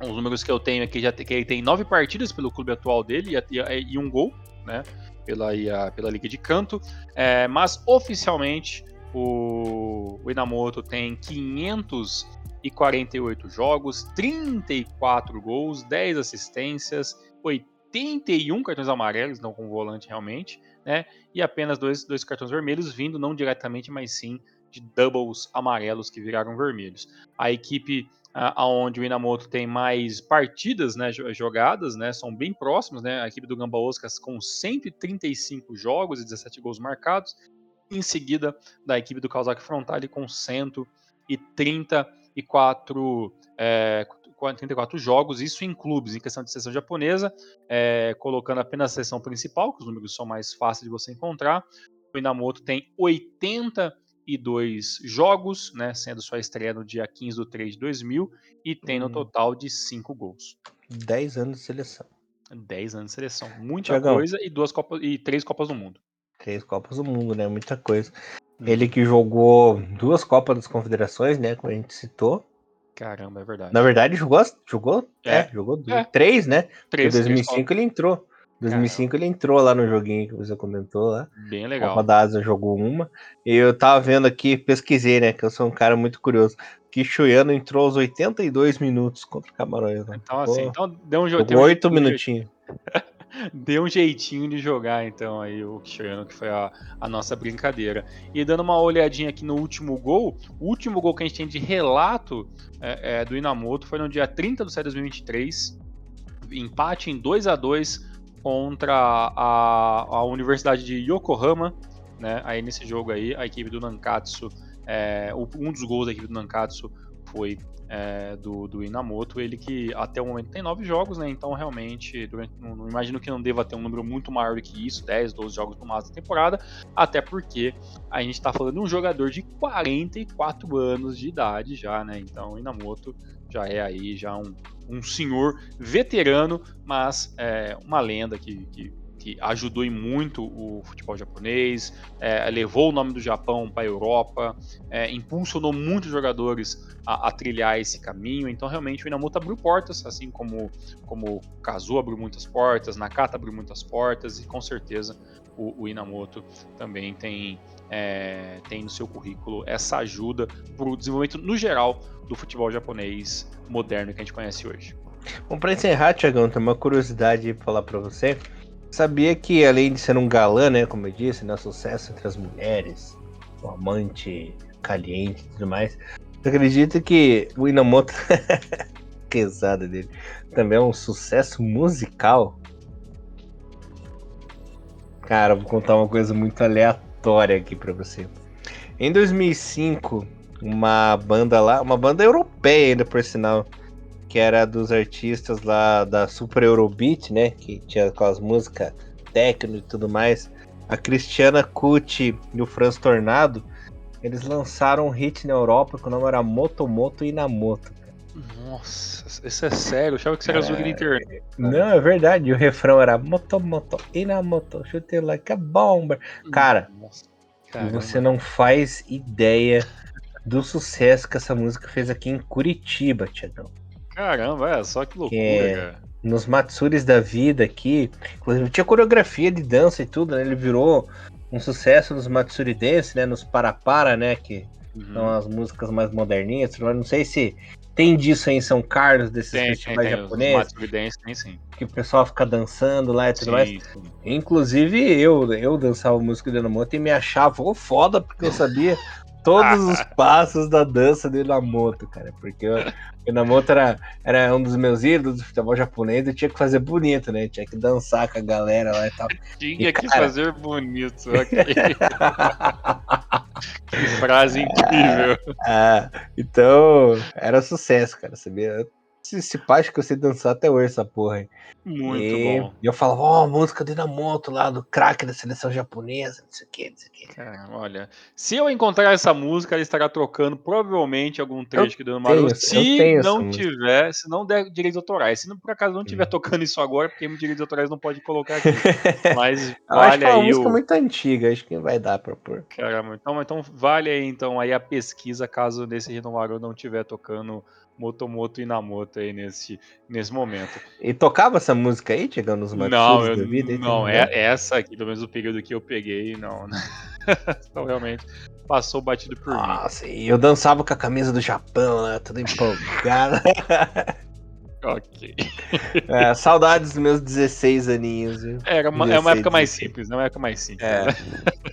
Os números que eu tenho aqui, já tem, que ele tem nove partidas pelo clube atual dele e, e- e um gol, né? Pela, a- pela Liga de Canto. É, mas oficialmente o, o Inamoto tem 548 jogos, 34 gols, 10 assistências, 81 cartões amarelos, não com volante realmente, né? E apenas dois, dois cartões vermelhos, vindo não diretamente, mas sim de doubles amarelos que viraram vermelhos. A equipe aonde o Inamoto tem mais partidas né, jo- jogadas, né, são bem próximos, né, a equipe do Gamba Oscas com 135 jogos e 17 gols marcados, em seguida da equipe do Kawasaki Frontale com 134 é, 34 jogos, isso em clubes, em questão de seleção japonesa, é, colocando apenas a seleção principal, que os números são mais fáceis de você encontrar. O Inamoto tem 82 jogos, né, sendo sua estreia no dia 15 de 3 de 2000, e tem no Hum. total de 5 gols. 10 anos de seleção. 10 anos de seleção. Muita coisa e duas Copas e três Copas do Mundo. Três Copas do Mundo, né? Muita coisa. Ele que jogou duas Copas das Confederações, né? Como a gente citou. Caramba, é verdade. Na verdade, jogou, jogou, é, É. jogou É. três, né? Três, em 2005 ele entrou. Em 2005 ele entrou lá no joguinho que você comentou lá. Bem Copa legal. da Ásia jogou uma. E eu tava vendo aqui, pesquisei, né? Que eu sou um cara muito curioso. Que Chuiano entrou aos 82 minutos contra o Camarões. Né? Então, assim, Pô, então deu um jogo. oito minutinhos. Deu um jeitinho de jogar, então, aí o Cristiano, que foi a, a nossa brincadeira. E dando uma olhadinha aqui no último gol, o último gol que a gente tem de relato é, é, do Inamoto foi no dia 30 de setembro de 2023. Empate em 2 a 2 contra a, a Universidade de Yokohama. Né? Aí nesse jogo aí, a equipe do Nankatsu, é, um dos gols da equipe do Nankatsu foi é, do, do Inamoto, ele que até o momento tem nove jogos, né? Então realmente, durante, não, não imagino que não deva ter um número muito maior do que isso, 10, 12 jogos no máximo da temporada, até porque a gente tá falando de um jogador de 44 anos de idade já, né? Então o Inamoto já é aí já um, um senhor veterano, mas é, uma lenda que, que, que ajudou em muito o futebol japonês, é, levou o nome do Japão para a Europa, é, impulsionou muitos jogadores a, a, trilhar esse caminho. Então, realmente, o Inamoto abriu portas, assim como, como Kazu abriu muitas portas, Nakata abriu muitas portas, e com certeza o, o Inamoto também tem, é, tem no seu currículo essa ajuda para o desenvolvimento, no geral, do futebol japonês moderno que a gente conhece hoje. Bom, para encerrar, Tiagão, tem uma curiosidade para falar para você. Sabia que, além de ser um galã, né, como eu disse, né, sucesso entre as mulheres, o amante caliente e tudo mais, você acredita que o Inamoto, pesada dele, também é um sucesso musical? Cara, vou contar uma coisa muito aleatória aqui para você. Em 2005, uma banda lá, uma banda europeia ainda por sinal, que era dos artistas lá da Super Eurobeat, né? Que tinha aquelas músicas techno e tudo mais. A Cristiana Cucci e o Franz Tornado, eles lançaram um hit na Europa que o nome era Motomoto Inamoto. Nossa, isso é sério? Eu achava que isso era é... internet. Não, é verdade. E o refrão era Motomoto Inamoto, chute like a bomber. Cara, Nossa, você não faz ideia do sucesso que essa música fez aqui em Curitiba, Tiagão. Caramba, é, só que loucura, é, cara. Nos Matsuris da vida aqui, inclusive tinha coreografia de dança e tudo, né? Ele virou um sucesso nos Matsuri Dance, né? Nos Para-Para, né? Que uhum. são as músicas mais moderninhas. Não sei se tem disso aí em São Carlos, desses tem, festivais tem, tem. japoneses. Dance tem sim. Que o pessoal fica dançando lá e tudo sim, mais. Sim. Inclusive eu, eu dançava música de Inamoto e me achava oh, foda porque eu sabia todos os passos da dança do Inamoto, cara. Porque o Inamoto era, era um dos meus ídolos do futebol japonês e tinha que fazer bonito, né? Tinha que dançar com a galera lá e tal. Tinha e, que cara... fazer bonito. Okay. que frase incrível. ah, então, era sucesso, cara. Sabia? Esse pai que eu sei dançar até hoje, essa porra aí. Muito e, bom. E eu falava, ó, oh, música do Inamoto lá, do craque da seleção japonesa, não sei o que, não sei o que. Cara, olha, se eu encontrar essa música, ela estará trocando provavelmente algum trecho que do Maru. Se não tiver, se não der direitos autorais. Se não, por acaso não estiver hum. tocando isso agora, porque direitos autorais não pode colocar aqui. Mas vale aí. É uma música o... muito antiga, acho que vai dar pra pôr. Caramba, então, então vale aí então aí a pesquisa, caso nesse Renomaru não estiver tocando Motomoto Inamoto aí nesse, nesse momento. E tocava essa música aí, chegando nos Não, eu, da vida? não, é, essa aqui, pelo menos o período que eu peguei, não. então realmente passou batido por Nossa, mim. Nossa, e eu dançava com a camisa do Japão, né? Tudo empolgado. ok. É, saudades dos meus 16 aninhos. Viu? Era uma, 16, é uma época mais simples, não é uma época mais simples. É, né?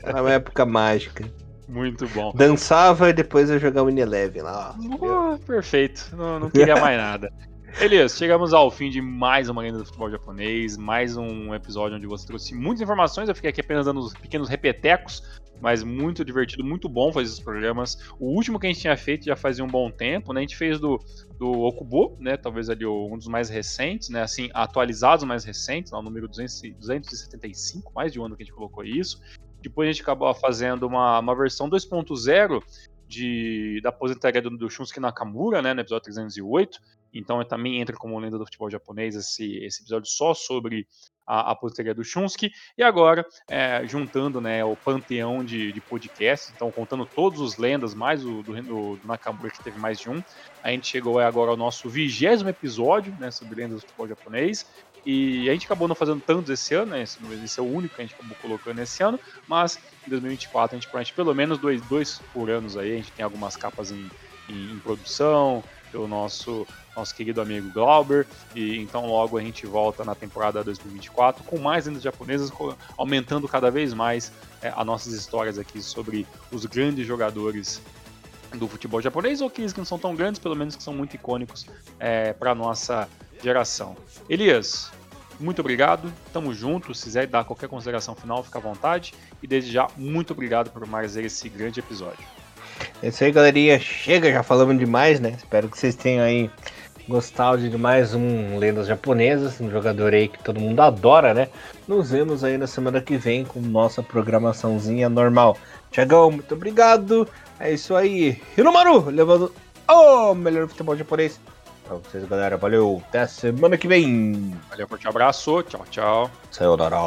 é uma época mágica. Muito bom. Dançava e depois eu jogava o Eleven lá. Oh, perfeito. Não, não queria mais nada. Elias, chegamos ao fim de mais uma lenda do futebol japonês, mais um episódio onde você trouxe muitas informações. Eu fiquei aqui apenas dando pequenos repetecos, mas muito divertido, muito bom fazer esses programas. O último que a gente tinha feito já fazia um bom tempo, né? A gente fez do, do Okubo, né? Talvez ali um dos mais recentes, né? Assim, atualizados mais recentes, o número 200, 275, mais de um ano que a gente colocou isso. Depois a gente acabou fazendo uma, uma versão 2.0 de, da aposentadoria do, do Shunsuke Nakamura, né, no episódio 308. Então também entra como lenda do futebol japonês esse, esse episódio só sobre a, a aposentadoria do Shunsuke. E agora, é, juntando né, o panteão de, de podcasts, então contando todos os lendas, mais o do, do, do, Nakamura, que teve mais de um, a gente chegou agora ao nosso vigésimo episódio né, sobre lendas do futebol japonês. E a gente acabou não fazendo tantos esse ano, né? Esse, esse é o único que a gente acabou colocando esse ano, mas em 2024 a gente promete pelo menos dois, dois por anos aí. A gente tem algumas capas em, em, em produção, pelo nosso nosso querido amigo Glauber, e então logo a gente volta na temporada 2024 com mais lendas japonesas, aumentando cada vez mais é, as nossas histórias aqui sobre os grandes jogadores do futebol japonês, ou aqueles que não são tão grandes, pelo menos que são muito icônicos é, para nossa geração. Elias, muito obrigado, tamo junto. Se quiser dar qualquer consideração final, fica à vontade. E desde já, muito obrigado por mais esse grande episódio. É isso aí, galerinha. Chega, já falamos demais, né? Espero que vocês tenham aí gostado de mais um Lendas Japonesas, um jogador aí que todo mundo adora, né? Nos vemos aí na semana que vem com nossa programaçãozinha normal. Tiagão, muito obrigado. É isso aí. Hiromaru, levando o melhor futebol japonês pra vocês, galera. Valeu, até semana que vem. Valeu, forte abraço. Tchau, tchau. Sayonara.